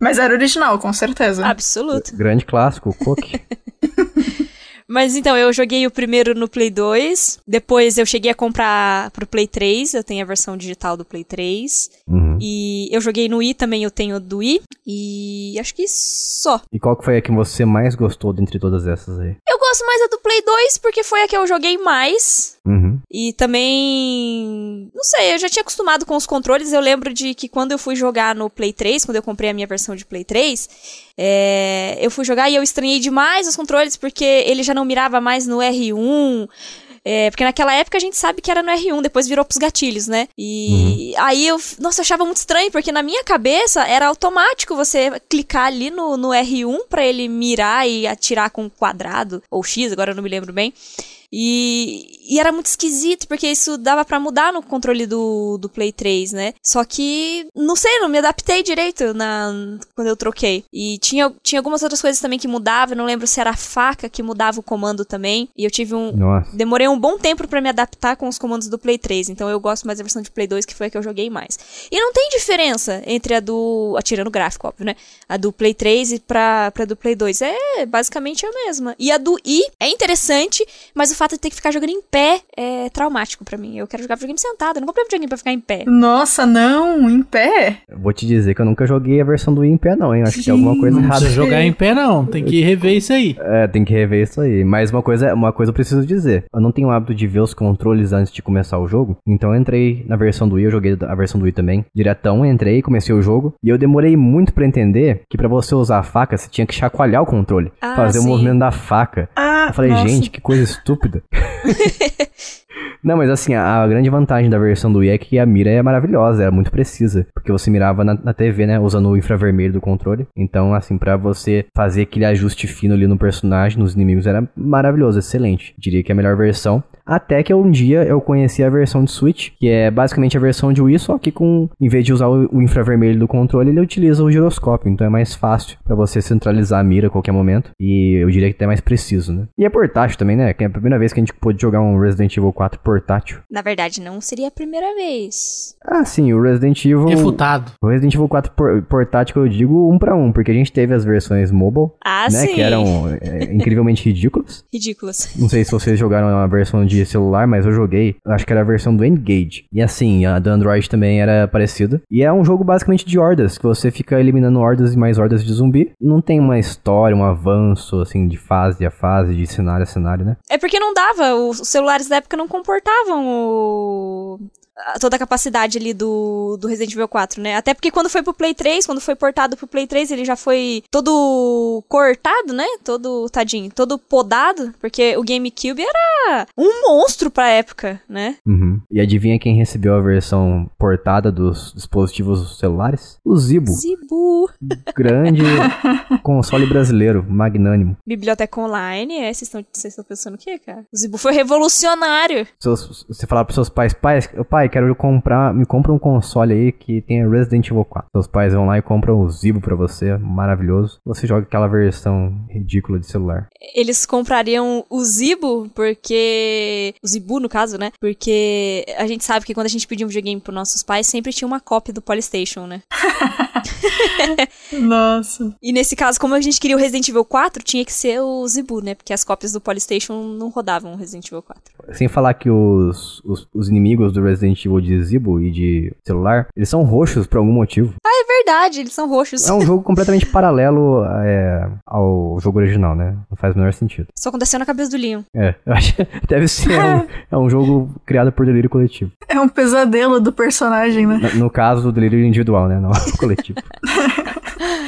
Mas era original, com certeza. Absoluto. Grande clássico, o Cook. Mas então, eu joguei o primeiro no Play 2. Depois eu cheguei a comprar pro Play 3. Eu tenho a versão digital do Play 3. Uhum. E eu joguei no Wii também, eu tenho do Wii. E acho que só. E qual que foi a que você mais gostou dentre todas essas aí? Eu gosto mais da do Play 2 porque foi a que eu joguei mais. Uhum. E também. Não sei, eu já tinha acostumado com os controles. Eu lembro de que quando eu fui jogar no Play 3, quando eu comprei a minha versão de Play 3, é, eu fui jogar e eu estranhei demais os controles porque ele já não mirava mais no R1. É, porque naquela época a gente sabe que era no R1, depois virou pros gatilhos, né? E aí eu, nossa, eu achava muito estranho, porque na minha cabeça era automático você clicar ali no, no R1 pra ele mirar e atirar com quadrado, ou X, agora eu não me lembro bem. E, e era muito esquisito, porque isso dava pra mudar no controle do, do Play 3, né? Só que, não sei, não me adaptei direito na, quando eu troquei. E tinha, tinha algumas outras coisas também que mudavam, não lembro se era a faca que mudava o comando também. E eu tive um, Nossa. Demorei um bom tempo pra me adaptar com os comandos do Play 3, então eu gosto mais da versão de Play 2, que foi a que eu joguei mais. E não tem diferença entre a do. Atirando o gráfico, óbvio, né? A do Play 3 e pra, pra do Play 2. É basicamente a mesma. E a do I é interessante, mas o fato de ter que ficar jogando em pé é traumático pra mim. Eu quero jogar videogame sentado, eu não comprei videogame pra ficar em pé. Nossa, não, em pé? Eu Vou te dizer que eu nunca joguei a versão do Wii em pé, não, hein? Acho que tem alguma coisa Não errada. precisa jogar em pé, não. Tem que rever isso aí. É, tem que rever isso aí. Mas uma coisa, uma coisa eu preciso dizer. Eu não tenho o hábito de ver os controles antes de começar o jogo. Então eu entrei na versão do Wii, eu joguei a versão do Wii também. Diretão, entrei, comecei o jogo. E eu demorei muito pra entender que pra você usar a faca, você tinha que chacoalhar o controle. Ah, fazer o sim. movimento da faca. Ah, Eu falei, nossa. gente, que coisa estúpida. 嘿嘿嘿。Não, mas assim, a, a grande vantagem da versão do Wii é que a mira é maravilhosa, era muito precisa. Porque você mirava na, na TV, né? Usando o infravermelho do controle. Então, assim, pra você fazer aquele ajuste fino ali no personagem, nos inimigos, era maravilhoso, excelente. Diria que é a melhor versão. Até que um dia eu conheci a versão de Switch, que é basicamente a versão de Wii, só que com, em vez de usar o, o infravermelho do controle, ele utiliza o giroscópio. Então é mais fácil pra você centralizar a mira a qualquer momento. E eu diria que até mais preciso, né? E é portátil também, né? Que é a primeira vez que a gente pôde jogar um Resident Evil 4 portátil. Na verdade, não seria a primeira vez. Ah, sim, o Resident Evil. Refutado. O Resident Evil 4 por- portátil que eu digo um pra um, porque a gente teve as versões mobile, Ah, né? sim. Que eram é, incrivelmente ridículas. Ridículas. Não sei se vocês jogaram a versão de celular, mas eu joguei. Acho que era a versão do Engage. E assim, a do Android também era parecida. E é um jogo basicamente de hordas, que você fica eliminando hordas e mais hordas de zumbi. Não tem uma história, um avanço, assim, de fase a fase, de cenário a cenário, né? É porque não dava, os os celulares da época não comportavam o... toda a capacidade ali do, do Resident Evil 4, né? Até porque quando foi pro Play 3, quando foi portado pro Play 3, ele já foi todo cortado, né? Todo, tadinho, todo podado, porque o GameCube era um monstro pra época, né? Uhum. E adivinha quem recebeu a versão portada dos dispositivos celulares? O Zibo. Zibu. Grande console brasileiro, magnânimo. Biblioteca online, é, vocês estão pensando o quê, cara? O Zibu foi revolucionário. Seus, você falar pros seus pais, pai, pai, quero comprar, me compra um console aí que tenha Resident Evil 4. Seus pais vão lá e compram o Zibo pra você, maravilhoso. Você joga aquela versão ridícula de celular. Eles comprariam o Zibo, porque. O Zibu, no caso, né? Porque a gente sabe que quando a gente pedia um videogame pros nossos pais, sempre tinha uma cópia do Polystation, né? Nossa. E nesse caso, como a gente queria o Resident Evil 4, tinha que ser o Zibu, né? Porque as cópias do Polystation não rodavam o Resident Evil 4. Sem falar que os, os, os inimigos do Resident Evil de Zibo e de celular, eles são roxos por algum motivo. É verdade, eles são roxos. É um jogo completamente paralelo é, ao jogo original, né? Não faz o menor sentido. Isso aconteceu na cabeça do Leon. É, eu acho que deve ser um, é um jogo criado por delírio coletivo. É um pesadelo do personagem, né? No, no caso do delírio individual, né? Não coletivo.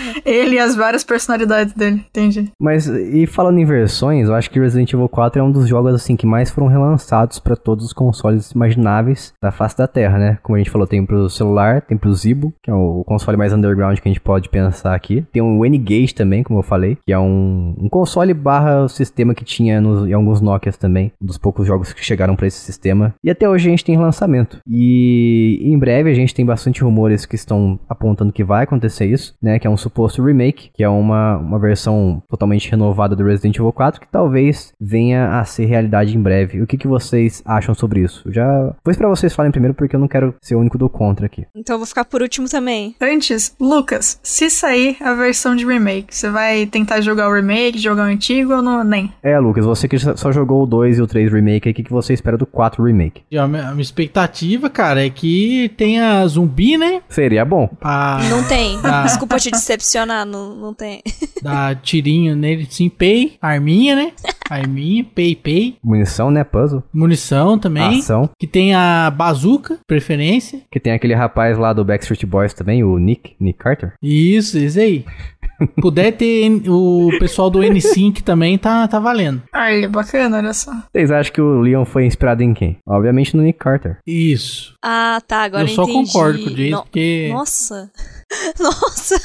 Ele e as várias personalidades dele, entendi. Mas, e falando em versões, eu acho que Resident Evil 4 é um dos jogos, assim, que mais foram relançados pra todos os consoles imagináveis da face da Terra, né? Como a gente falou, tem pro celular, tem pro Zibo, que é o console mais underground que a gente pode pensar aqui. Tem o N-Gage também, como eu falei, que é um, um console barra sistema que tinha nos, em alguns Nokias também, um dos poucos jogos que chegaram pra esse sistema. E até hoje a gente tem lançamento. E em breve a gente tem bastante rumores que estão apontando que vai acontecer isso, né? Que é um suposto remake, que é uma, uma versão totalmente renovada do Resident Evil 4, que talvez venha a ser realidade em breve. O que, que vocês acham sobre isso? Eu já vou para vocês falarem primeiro, porque eu não quero ser o único do contra aqui. Então eu vou ficar por último também. Antes, Lucas, se sair a versão de remake, você vai tentar jogar o remake, jogar o antigo ou não, nem? É, Lucas, você que só jogou o 2 e o 3 remake, o que, que você espera do 4 remake? E a minha, a minha expectativa, cara, é que tenha zumbi, né? Seria bom. Pra Não tem. Ah. Desculpa te decepcionar, não, não tem. dar tirinho nele, sim, pay, arminha, né? Arminha, pay, pay. Munição, né? Puzzle. Munição também. Ação. Que tem a bazuca, preferência. Que tem aquele rapaz lá do Backstreet Boys também, o Nick, Nick Carter. Isso, esse aí. Puder ter o pessoal do N5 também, tá, tá valendo. Olha, bacana, olha só. Vocês acham que o Leon foi inspirado em quem? Obviamente no Nick Carter. Isso. Ah, tá, agora eu eu só entendi. concordo com o Jason, No- porque. Nossa. Nossa.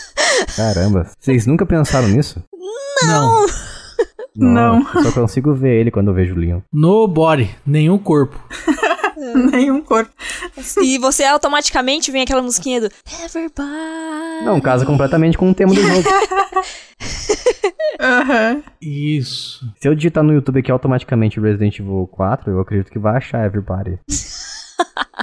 Caramba. Vocês nunca pensaram nisso? Não. Não. Eu só consigo ver ele quando eu vejo o Leon. No body, nenhum corpo. Nenhum corpo. E você automaticamente vem aquela musiquinha do Everybody. Não, casa completamente com o tema do jogo. Aham. Isso. Se eu digitar no YouTube aqui automaticamente Resident Evil 4, eu acredito que vai achar Everybody.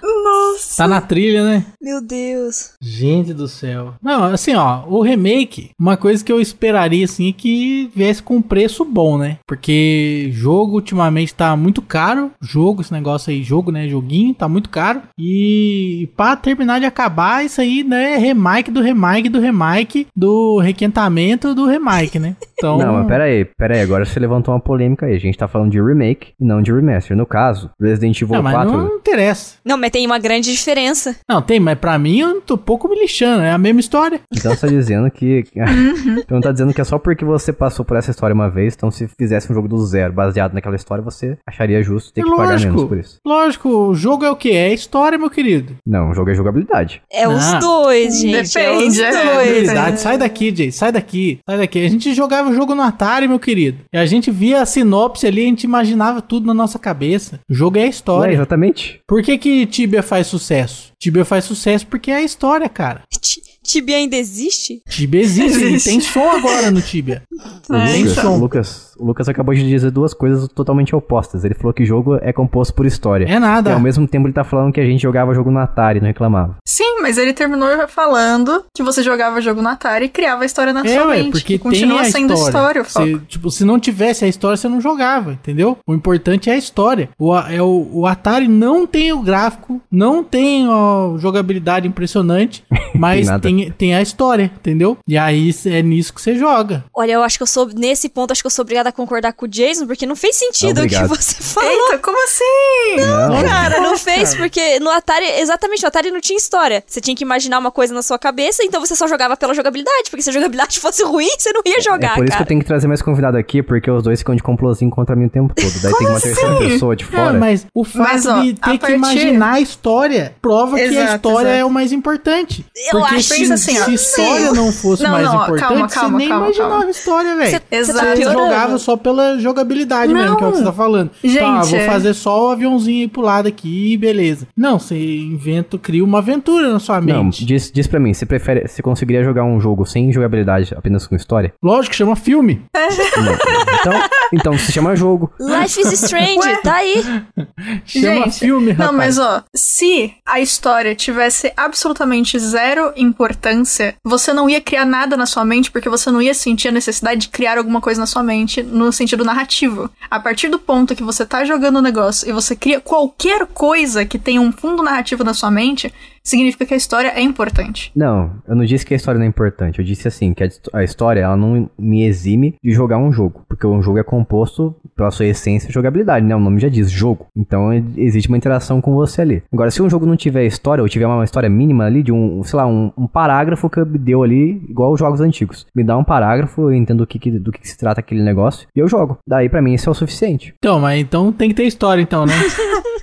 Nossa. Tá na trilha, né? Meu Deus. Gente do céu. Não, assim, ó, o remake, uma coisa que eu esperaria, assim, é que viesse com um preço bom, né? Porque jogo ultimamente tá muito caro. Jogo, esse negócio aí, jogo, né? Joguinho, tá muito caro. E pra terminar de acabar, isso aí, né? É remake do remake do remake do requentamento do remake, né? Então. Não, mas pera aí, pera aí, agora você levantou uma polêmica aí. A gente tá falando de remake e não de remaster. No caso, Resident Evil Não, mas 4. não interessa. Não, mas tem uma grande diferença. Não, tem, mas pra mim eu tô pouco me lixando, é a mesma história. Então você tá dizendo que. então tá dizendo que é só porque você passou por essa história uma vez, então se fizesse um jogo do zero baseado naquela história, você acharia justo ter É que pagar lógico. menos por isso. Lógico, o jogo é o que? É história, meu querido. Não, o jogo é jogabilidade. É os Ah. dois, gente. é os Depende, é, dois. depende. Verdade, sai daqui, Jay, sai daqui, sai daqui. A gente jogava o jogo no Atari, meu querido. E a gente via a sinopse ali, a gente imaginava tudo na nossa cabeça. O jogo é a história. exatamente. Por que que Tibia faz sucesso? Tibia faz sucesso porque é a história, cara. Ti- Tibia ainda existe? Tibia existe, e Existe. tem som agora no Tibia. É, Tem Lucas, som. o Lucas, o Lucas acabou de dizer duas coisas totalmente opostas. Ele falou que jogo é composto por história. É E nada. ao mesmo tempo ele tá falando que a gente jogava jogo no Atari, não reclamava. Sim, mas ele terminou falando que você jogava jogo no Atari e criava a história na É, sua ué, mente. porque que continua tem a sendo história. história, o foco. Você, tipo, se não tivesse a história, você não jogava, entendeu? O importante é a história. O, é o, o Atari não tem o gráfico, não tem a jogabilidade impressionante, mas tem, tem, a história, entendeu? E aí é nisso que você joga. Olha, eu acho que eu sou. Nesse ponto, acho que eu sou obrigada a concordar com o Jason, porque não fez sentido o que Obrigado. você falou. Eita, como assim? Não, Cara, não fez, porque no Atari, exatamente, o Atari não tinha história. Você tinha que imaginar uma coisa na sua cabeça, então você só jogava pela jogabilidade, porque se a jogabilidade fosse ruim, você não ia jogar, é por isso cara. que eu tenho que trazer mais convidado aqui, porque os dois ficam de complozinho contra mim o tempo todo. Daí tem uma terceira pessoa de É, fora. mas o fato Mas, ó, de ter que partir- imaginar a história prova que a Exato, história exato. é o mais importante. Eu Porque acho se, isso assim, se história não fosse Não, mais não, importante, calma, você calma, nem calma, imaginava calma. a história, velho. Você- tá Você piorando. jogava só pela jogabilidade mesmo, que é o que você tá falando. Gente, tá, vou é- fazer só o aviãozinho aí pro lado aqui, beleza. Não, você inventa, cria uma aventura na sua Não, mente. diz, diz pra mim, você prefere. Você conseguiria jogar um jogo sem jogabilidade, apenas com história? Lógico, chama filme. Não. Então, então se chama jogo. Life is Strange, tá aí. Chama Gente, filme, rapaz. Não, mas ó, se a história tivesse absolutamente zero importância, você não ia criar nada na sua mente porque você não ia sentir a necessidade de criar alguma coisa na sua mente no sentido narrativo. A partir do ponto que você tá jogando o negócio e você cria qualquer coisa que tenha um fundo narrativo na sua mente, significa que a história é importante. Não, eu não disse que a história não é importante. Eu disse assim, que a, hist- a história ela não me exime de jogar um jogo. Porque um jogo é composto pela sua essência jogabilidade, né? O nome já diz jogo. Então e- existe uma interação com você ali. Agora, se um jogo não tiver história, ou tiver uma história mínima ali, de um, sei lá, um, um parágrafo que me deu ali, igual os jogos antigos. Me dá um parágrafo, eu entendo do que, que- do que se trata aquele negócio, e eu jogo. Daí, pra mim, isso é o suficiente. Então, mas então tem que ter história, então, né?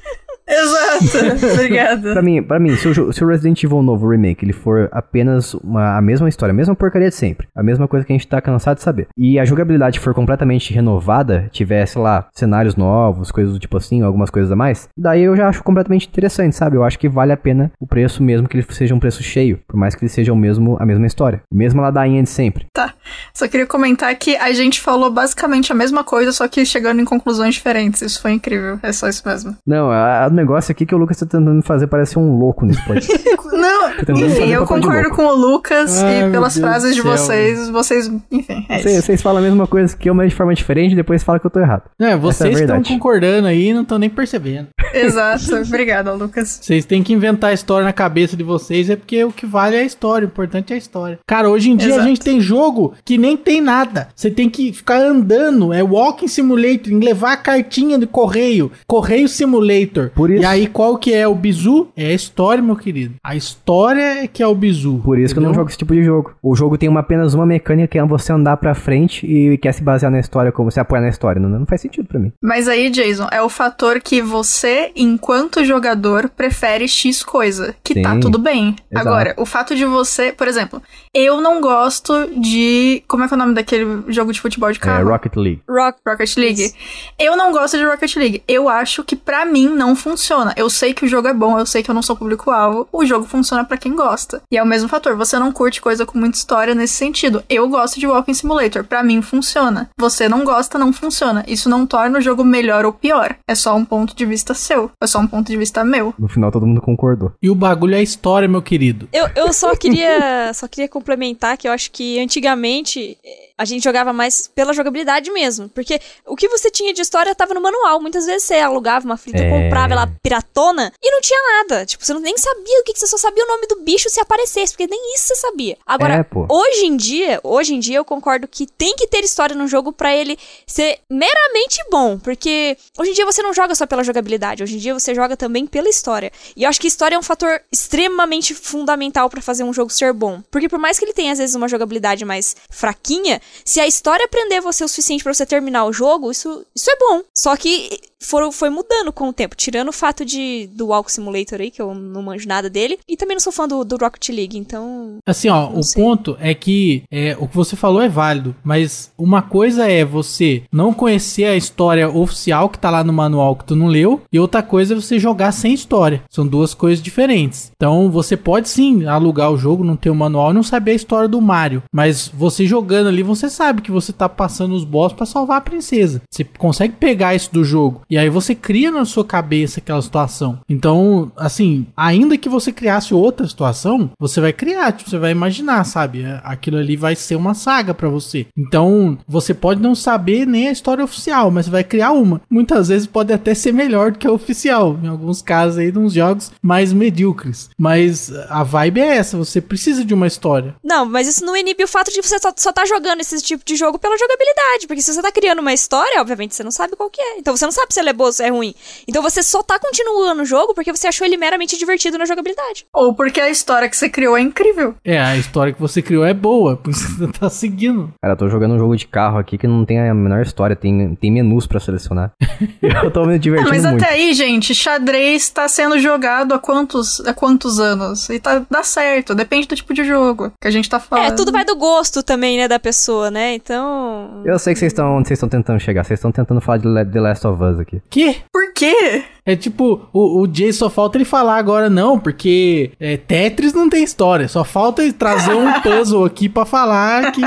Exato. Obrigada. Pra mim, pra mim se, o, se o Resident Evil novo remake ele for apenas uma, a mesma história, a mesma porcaria de sempre, a mesma coisa que a gente tá cansado de saber, e a jogabilidade for completamente renovada, tiver, sei lá, cenários novos, coisas do tipo assim, algumas coisas a mais, daí eu já acho completamente interessante, sabe? Eu acho que vale a pena o preço, mesmo que ele seja um preço cheio, por mais que ele seja o mesmo, a mesma história, mesma ladainha de sempre. Tá. Só queria comentar que a gente falou basicamente a mesma coisa, só que chegando em conclusões diferentes. Isso foi incrível. É só isso mesmo. Não, a- o negócio aqui que o Lucas tá tentando me fazer parecer um louco nesse podcast. Não, enfim, eu concordo com o Lucas Ai, e pelas Deus frases de vocês, vocês, enfim, é Vocês isso. vocês falam a mesma coisa que eu, mas de forma diferente, e depois falam que eu tô errado. É, é vocês estão verdade. concordando aí e não estão nem percebendo. Exato. Obrigada, Lucas. Vocês têm que inventar a história na cabeça de vocês, é porque o que vale é a história, o importante é a história. Cara, hoje em dia Exato. a gente tem jogo que nem tem nada. Você tem que ficar andando, é Walking Simulator, levar a cartinha de correio, Correio Simulator. Por isso- E aí qual que é o bizu? É a história, meu querido. A história é que é o bizu. Por isso que eu não entendeu? jogo esse tipo de jogo. O jogo tem uma, apenas uma mecânica que é você andar pra frente e quer se basear na história, como você apoia na história. Não, não faz sentido pra mim. Mas aí, Jason, é o fator que você, enquanto jogador, prefere X coisa. Que tá Sim. tudo bem. Exato. Agora, o fato de você, por exemplo, eu não gosto de. Como é que é o nome daquele jogo de futebol de É, carro? Rocket League. Rock. Rocket League. Isso. Eu não gosto de Rocket League. Eu acho que pra mim não funciona. Eu sei que o jogo é bom, eu sei que eu não sou público-alvo. O jogo funciona pra quem gosta. E é o mesmo fator. Você não curte coisa com muita história nesse sentido. Eu gosto de Walking Simulator. Pra mim funciona. Você não gosta, não funciona. Isso não torna o jogo melhor ou pior. É só um ponto de vista seu. É só um ponto de vista meu. No final todo mundo concordou. E o bagulho é a história, meu querido. Eu, eu só queria só queria complementar que eu acho que antigamente a gente jogava mais pela jogabilidade mesmo. Porque o que você tinha de história tava no manual. Muitas vezes você alugava uma fita, É. comprava ela piratona e não tinha nada. Tipo, você nem sabia o que, que você só sabia o nome do bicho se aparecesse, porque nem isso você sabia. Agora, É, hoje em dia, hoje em dia eu concordo que tem que ter história no jogo pra ele ser meramente bom, porque hoje em dia você não joga só pela jogabilidade, hoje em dia você joga também pela história. E eu acho que história é um fator extremamente fundamental pra fazer um jogo ser bom, porque por mais que ele tenha às vezes uma jogabilidade mais fraquinha, se a história prender você o suficiente pra você terminar o jogo, isso isso é bom. Só que foram, foi mudando com o tempo, tirando o fato de do Walk Simulator aí, que eu não manjo nada dele, e também não sou fã do, do Rocket League, então Assim, ó, o sei. ponto é que é, o que você falou é válido, mas uma coisa é você não conhecer a história oficial que tá lá no manual que tu não leu, e outra coisa é você jogar sem história. São duas coisas diferentes. Então você pode sim alugar o jogo, não ter o manual e não saber a história do Mario, mas você jogando ali, você sabe que você tá passando os boss pra salvar a princesa. Você consegue pegar isso do jogo, e aí você cria na sua cabeça aquela situação. Então, assim, ainda que você criasse outra situação, você vai criar, tipo, você vai imaginar, sabe? É, Aquilo ali vai ser uma saga pra você. Então, você pode não saber nem a história oficial, mas você vai criar uma. Muitas vezes pode até ser melhor do que a oficial, em alguns casos aí, de uns jogos mais medíocres. Mas a vibe é essa, você precisa de uma história. Não, mas isso não inibe o fato de você só, só tá jogando nesse tipo de jogo pela jogabilidade. Porque se você tá criando uma história, obviamente você não sabe qual que é. Então você não sabe se ela é boa ou se é ruim. Então você só tá continuando o jogo porque você achou ele meramente divertido na jogabilidade. Ou porque a história que você criou é incrível. É, a história que você criou é boa, por isso você tá seguindo. Cara, eu tô jogando um jogo de carro aqui que não tem a menor história, tem, tem menus pra selecionar. eu tô me Ah, divertindo mas muito. até aí, gente, xadrez tá sendo jogado há quantos, há quantos anos? E tá, dá certo, depende do tipo de jogo que a gente tá falando. É, tudo vai do gosto também, né, da pessoa, né? Então. Eu sei que vocês estão onde vocês estão tentando chegar. Vocês estão tentando falar de The Last of Us aqui. Que? Por quê? É tipo, o, o Jay só falta ele falar agora não, porque é, Tetris não tem história. Só falta ele trazer um puzzle aqui pra falar que.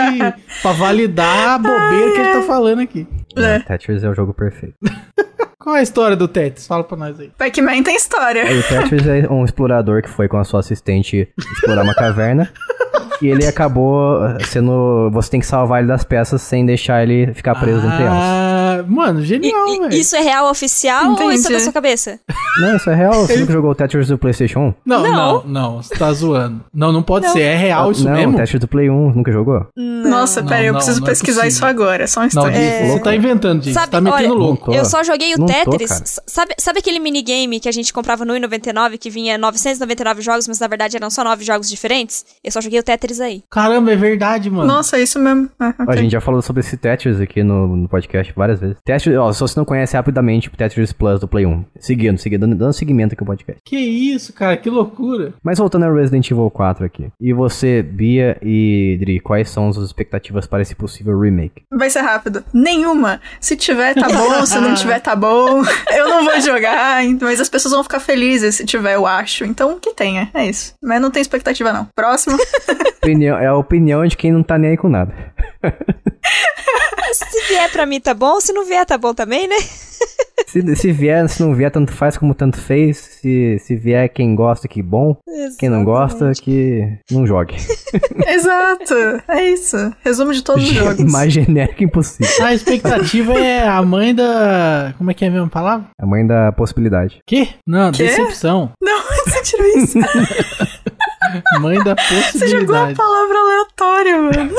pra validar a bobeira que ele tá falando aqui. É. Tetris é o jogo perfeito. Qual é a história do Tetris? Fala pra nós aí. Pac-Man tem história. Aí o Tetris é um explorador que foi com a sua assistente explorar uma caverna. E ele acabou sendo. Você tem que salvar ele das peças sem deixar ele ficar preso entre elas. Ah, mano, genial, velho. isso é real oficial ou isso é da Entendi. sua cabeça? Não, isso é real. Você nunca jogou o Tetris do PlayStation 1? Não, não, Não. não, você tá zoando. Não, não pode Não. ser. É real isso não, mesmo? o Tetris do Play 1, nunca jogou? Nossa, não, pera aí, eu não, preciso não é pesquisar possível. isso agora, só um Não, instante. Diego, você tá inventando. Você Sabe, tá metendo olha, louco. Tô. Eu só joguei o Não tô, Tetris. S- sabe, sabe aquele minigame que a gente comprava no 1,99 que vinha 999 jogos, mas na verdade eram só 9 jogos diferentes? Eu só joguei o Tetris aí. Caramba, é verdade, mano. Nossa, é isso mesmo. Ah, Ó, ok. A gente já falou sobre esse Tetris aqui no, no podcast várias vezes. Tetris, ó, se você não conhece rapidamente o Tetris Plus do Play 1. Seguindo, seguindo, dando, dando seguimento aqui ao podcast. Que isso, cara, que loucura. Mas voltando ao Resident Evil 4 aqui. E você, Bia e Dri, quais são as expectativas para esse possível remake? Vai ser rápido. Nenhuma. Se tiver, tá bom. Se não tiver, tá bom. Eu não vou jogar, mas as pessoas vão ficar felizes se tiver, eu acho. Então, que tenha. É isso. Mas não tem expectativa, não. Próximo. Opinião, é a opinião de quem não tá nem aí com nada. Se vier pra mim, tá bom. Se não vier, tá bom também, né? Se, se vier, se não vier, tanto faz como tanto fez. Se, se vier quem gosta, que bom. Quem não gosta, que não jogue. Exato. É isso. Resumo de todos os jogos. Mais genérico impossível. A expectativa é a mãe da. Como é que é a mesma palavra? A mãe da possibilidade. Que? Não, Quê? decepção. Não, você tirou isso. Mãe da Você jogou a possibilidade. palavra aleatória, mano.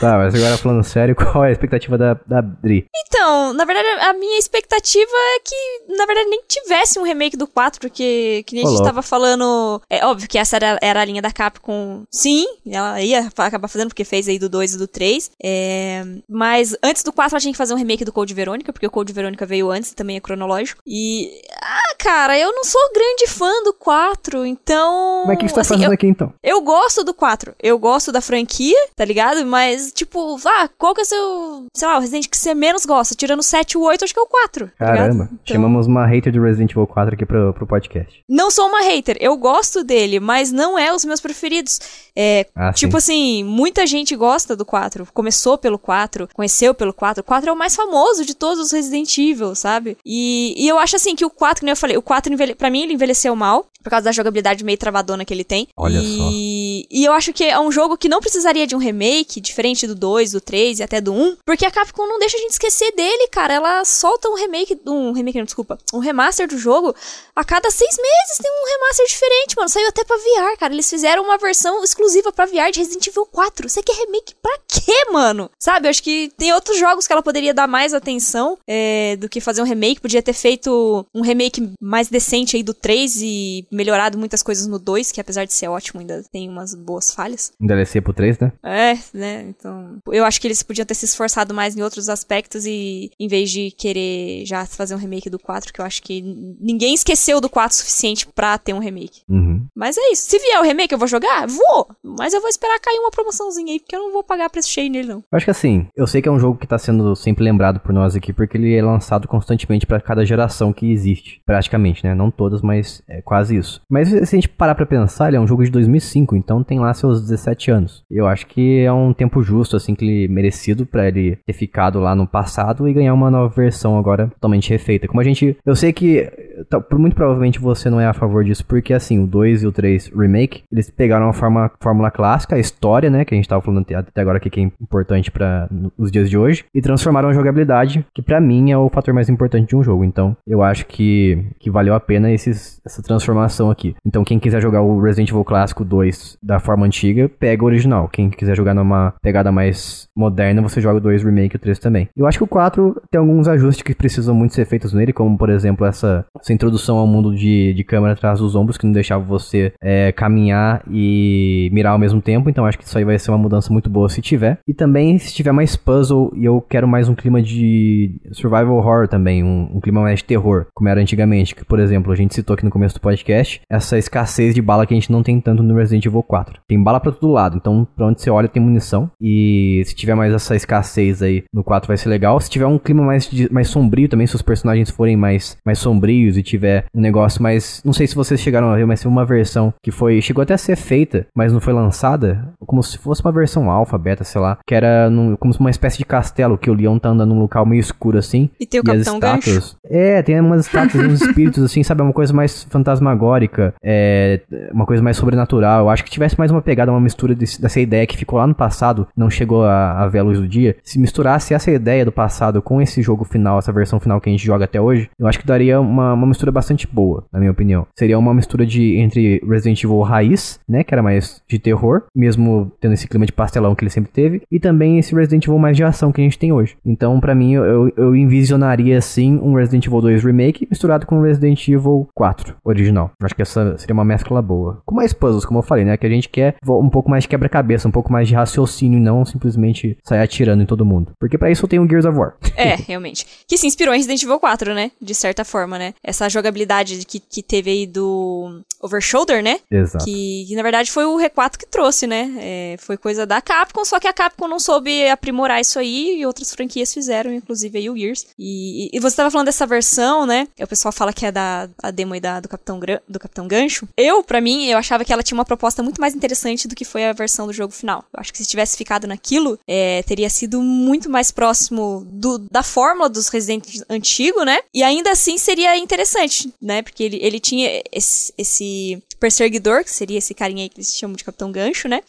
Tá, mas agora falando sério, qual é a expectativa da, da Dri? Então, na verdade, a minha expectativa é que, na verdade, nem tivesse um remake do 4, porque, que nem a Ô, gente tava falando. É óbvio que essa era, era a linha da Capcom. Sim, ela ia acabar fazendo, porque fez aí do 2 e do 3. É, mas antes do 4, ela tinha que fazer um remake do Code Verônica, porque o Code Verônica veio antes e também é cronológico. E. Ah, cara, eu não sou grande fã do 4, então. Mas o que você tá assim, fazendo eu- aqui então? eu gosto do 4. Eu gosto da franquia, tá ligado? Mas, tipo, ah, qual que é o seu. Sei lá, o Resident que você menos gosta? Tirando o 7 e o 8, acho que é o 4. tá? Caramba, Então, chamamos uma hater do Resident Evil 4 aqui pro, pro podcast. Não sou uma hater. Eu gosto dele, mas não é os meus preferidos. É. Ah, Tipo assim, muita gente gosta do 4. Começou pelo 4, conheceu pelo 4. O 4 é o mais famoso de todos os Resident Evil, sabe? E, e eu acho assim que o 4, como eu falei, o 4, envelhe... pra mim, ele envelheceu mal. Por causa da jogabilidade meio travadona que ele tem. Olha e... E eu acho que é um jogo que não precisaria de um remake, diferente do 2, do 3 e até do 1. Porque a Capcom não deixa a gente esquecer dele, cara. Ela solta um remake. Um remake, não, desculpa. Um remaster do jogo. A cada seis meses tem um remaster diferente, mano. Saiu até pra VR, cara. Eles fizeram uma versão exclusiva pra VR de Resident Evil 4. Você quer remake pra quê, mano? Sabe? Eu acho que tem outros jogos que ela poderia dar mais atenção é, do que fazer um remake. Podia ter feito um remake mais decente aí do 3 e melhorado muitas coisas no 2, que apesar de ser ótimo, ainda tem umas boas falhas. Um DLC pro 3, né? É, né? Então, eu acho que eles podiam ter se esforçado mais em outros aspectos e em vez de querer já fazer um remake do 4, que eu acho que ninguém esqueceu do 4 o suficiente pra ter um remake. Uhum. Mas é isso. Se vier o remake, eu vou jogar? Vou! Mas eu vou esperar cair uma promoçãozinha aí, porque eu não vou pagar preço cheio nele, não. Eu acho que assim, eu sei que é um jogo que tá sendo sempre lembrado por nós aqui, porque ele é lançado constantemente pra cada geração que existe. Praticamente, né? Não todas, mas é quase isso. Mas se a gente parar pra pensar, ele é um jogo de 2005, então tem lá seus 17 anos. Eu acho que é um tempo justo, assim, que merecido pra ele ter ficado lá no passado e ganhar uma nova versão agora totalmente refeita. Como a gente. Eu sei que. tá, Muito provavelmente você não é a favor disso, porque assim, o 2 e o 3 Remake, eles pegaram a forma, fórmula clássica, a história, né, que a gente tava falando até agora aqui que é importante para os dias de hoje, e transformaram a jogabilidade, que para mim é o fator mais importante de um jogo. Então, eu acho que, que valeu a pena esses, essa transformação aqui. Então, quem quiser jogar o Resident Evil Clássico 2 da forma antiga, pega o original. Quem quiser jogar numa pegada mais moderna, você joga o 2 Remake e o 3 também. Eu acho que o 4 tem alguns ajustes que precisam muito ser feitos nele, como, por exemplo, essa, essa introdução ao mundo de, de câmera atrás dos ombros, que não deixava você é, caminhar e mirar ao mesmo tempo. Então, acho que isso aí vai ser uma mudança muito boa se tiver. E também, se tiver mais puzzle, e eu quero mais um clima de survival horror também, um, um clima mais de terror, como era antigamente. Que, por exemplo, a gente citou aqui no começo do podcast, essa escassez de bala que a gente não tem tanto no Resident Evil 4. Tem bala para todo lado, então pra onde você olha tem munição. E se tiver mais essa escassez aí no 4 vai ser legal. Se tiver um clima mais, mais sombrio também, se os personagens forem mais, mais sombrios e tiver um negócio mais. Não sei se vocês chegaram a ver, mas tem uma versão que foi. Chegou até a ser feita, mas não foi lançada. Como se fosse uma versão alfa, beta, sei lá. Que era num, como uma espécie de castelo que o Leon tá andando num local meio escuro assim. E tem o e Capitão estátuas. Gancho. É, tem umas estátuas, uns espíritos assim, sabe? Uma coisa mais fantasmagórica. É, uma coisa mais sobrenatural. Eu acho que tivesse mais uma pegada, uma mistura desse, dessa ideia que ficou lá no passado, não chegou a, a ver a luz do dia. Se misturasse essa ideia do passado com esse jogo final, essa versão final que a gente joga até hoje, eu acho que daria uma, uma mistura bastante boa, na minha opinião. Seria uma mistura de entre Resident Evil raiz, né, que era mais de terror, mesmo tendo esse clima de pastelão que ele sempre teve, e também esse Resident Evil mais de ação que a gente tem hoje. Então, pra mim, eu, eu envisionaria, assim, um Resident Evil 2 Remake misturado com Resident Evil 4 original. Eu acho que essa seria uma mescla boa. Com mais puzzles, como eu falei, né, que a gente quer um pouco mais de quebra-cabeça, um pouco mais de raciocínio e não simplesmente sair atirando em todo mundo. Porque pra isso eu tenho o Gears of War. É, realmente. Que se inspirou em Resident Evil 4, né? De certa forma, né? Essa jogabilidade que, que teve aí do Overshoulder, né? Exato. Que, que, na verdade foi o R4 que trouxe, né? É, foi coisa da Capcom, só que a Capcom não soube aprimorar isso aí e outras franquias fizeram, inclusive aí o Gears. E, e você tava falando dessa versão, né? O pessoal fala que é da a demo aí da, do, Capitão, do Capitão Gancho. Eu, para mim, eu achava que ela tinha uma proposta muito mais interessante do que foi a versão do jogo final. Eu acho que se tivesse ficado naquilo, é, teria sido muito mais próximo do, da fórmula dos Resident antigo, né? E ainda assim seria interessante, né? Porque ele, ele tinha esse, esse perseguidor, que seria esse carinha aí que eles chamam de Capitão Gancho, né?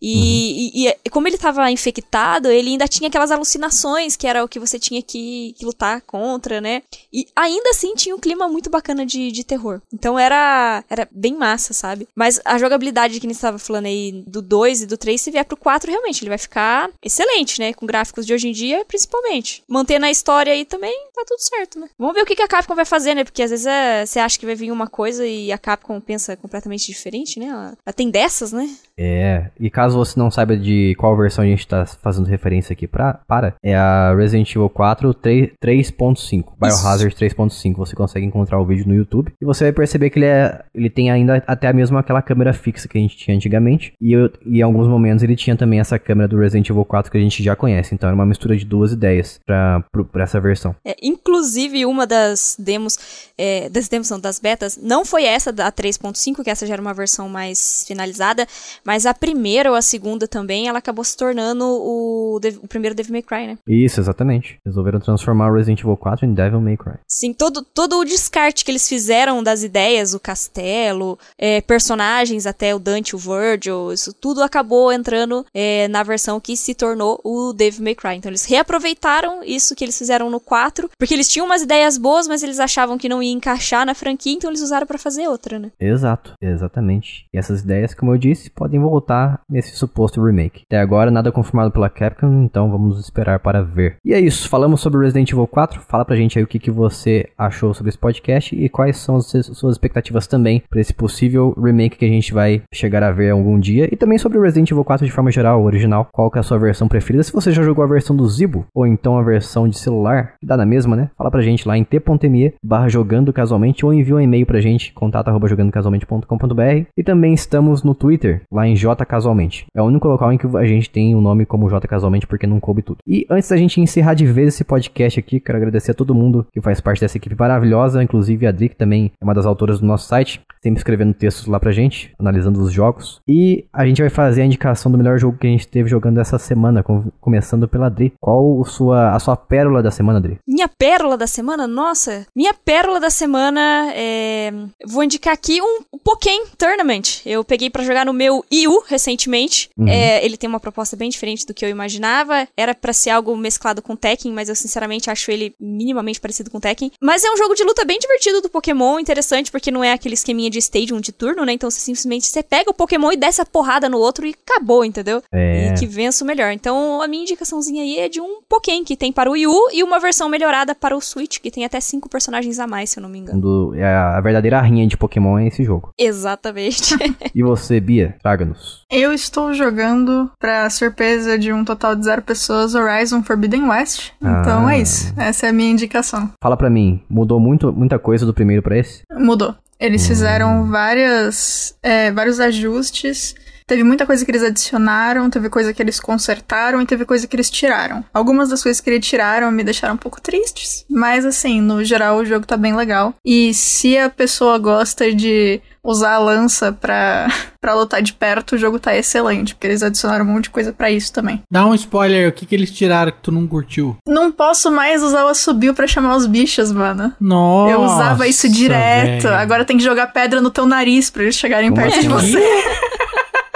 E, uhum. e, e, como ele estava infectado, ele ainda tinha aquelas alucinações, que era o que você tinha que, que, lutar contra, né? E ainda assim tinha um clima muito bacana de, de terror. Então era, era bem massa, sabe? Mas a jogabilidade que a gente estava falando aí do 2 e do 3, se vier pro 4, realmente, ele vai ficar excelente, né? Com gráficos de hoje em dia, principalmente. Mantendo a história aí também, tá tudo certo, né? Vamos ver o que, que a Capcom vai fazer, né? Porque às vezes é, você acha que vai vir uma coisa e a Capcom pensa completamente diferente, né? Ela, ela tem dessas, né? É, e caso você não saiba de qual versão a gente tá fazendo referência aqui pra, para, é a Resident Evil 4 3.5, Biohazard 3.5. Você consegue encontrar o vídeo no YouTube e você vai perceber que ele, é, ele tem ainda até a mesma aquela câmera fixa que a gente tinha antigamente. E, eu, e em alguns momentos ele tinha também essa câmera do Resident Evil 4 que a gente já conhece. Então era uma mistura de duas ideias pra, pra essa versão. É, inclusive, uma das demos, é, das demos não, das betas, não foi essa da 3.5, que essa já era uma versão mais finalizada, mas a primeira ou a segunda também, ela acabou se tornando o, o primeiro Devil May Cry, né? Isso, exatamente. Resolveram transformar o Resident Evil 4 em Devil May Cry. Sim, todo, todo o descarte que eles fizeram das ideias, o castelo, é, personagens, até o Dante, o Virgil, isso tudo acabou entrando é, na versão que se tornou o Devil May Cry. Então eles reaproveitaram isso que eles fizeram no 4, porque eles tinham umas ideias boas, mas eles achavam que não ia encaixar na franquia, então eles usaram para fazer outra, né? Exato, exatamente. E essas ideias, como eu disse, podem voltar nesse suposto remake. Até agora, nada confirmado pela Capcom, então vamos esperar para ver. E é isso, falamos sobre Resident Evil 4. Fala pra gente aí o que, que você achou sobre esse podcast e quais são as suas expectativas também para esse possível remake que a gente vai chegar a ver algum dia. E também sobre Resident Evil 4 de forma geral, original. Qual que é a sua versão preferida? Se você já jogou a versão do Zibo ou então a versão de celular, que dá na mesma, né? Fala pra gente lá em t.me barra jogando casualmente ou envia um e-mail pra gente, contato arroba jogandocasualmente.com.br e também estamos no Twitter, lá em jcasualmente. É o único local em que a gente tem o um nome como J Casualmente porque não coube tudo. E antes da gente encerrar de vez esse podcast aqui, quero agradecer a todo mundo que faz parte dessa equipe maravilhosa, inclusive a Adri, que também é uma das autoras do nosso site, sempre escrevendo textos lá pra gente, analisando os jogos. E a gente vai fazer a indicação do melhor jogo que a gente esteve jogando essa semana, começando pela Adri. Qual a sua, a sua pérola da semana, Adri? Minha pérola da semana? Nossa! Minha pérola da semana é. Vou indicar aqui um Pokémon Tournament. Eu peguei para jogar no meu Yu recentemente. Uhum. É, ele tem uma proposta bem diferente do que eu imaginava. Era pra ser algo mesclado com Tekken, mas eu sinceramente acho ele minimamente parecido com Tekken. Mas é um jogo de luta bem divertido do Pokémon, interessante porque não é aquele esqueminha de stadium de turno, né? Então você simplesmente você pega o Pokémon e desce a porrada no outro e acabou, entendeu? É. E que vença o melhor. Então a minha indicaçãozinha aí é de um Pokémon que tem para o Wii U e uma versão melhorada para o Switch, que tem até cinco personagens a mais, se eu não me engano. Quando- é a verdadeira rinha de Pokémon é esse jogo. Exatamente. E você, Bia? Traga-nos. Eu estou jogando, pra surpresa de um total de zero pessoas, Horizon Forbidden West. Então Ah. é isso. Essa é a minha indicação. Fala pra mim, mudou muito, muita coisa do primeiro pra esse? Mudou. Eles fizeram várias, é, vários ajustes. Teve muita coisa que eles adicionaram, teve coisa que eles consertaram e teve coisa que eles tiraram. Algumas das coisas que eles tiraram me deixaram um pouco tristes, mas assim, no geral o jogo tá bem legal. E se a pessoa gosta de usar a lança pra, pra lutar de perto, o jogo tá excelente, porque eles adicionaram um monte de coisa pra isso também. Dá um spoiler, o que, que eles tiraram que tu não curtiu? Não posso mais usar o assobio pra chamar os bichos, mano. Nossa. Eu usava isso direto. velho. Agora tem que jogar pedra no teu nariz pra eles chegarem Como perto de assim? você.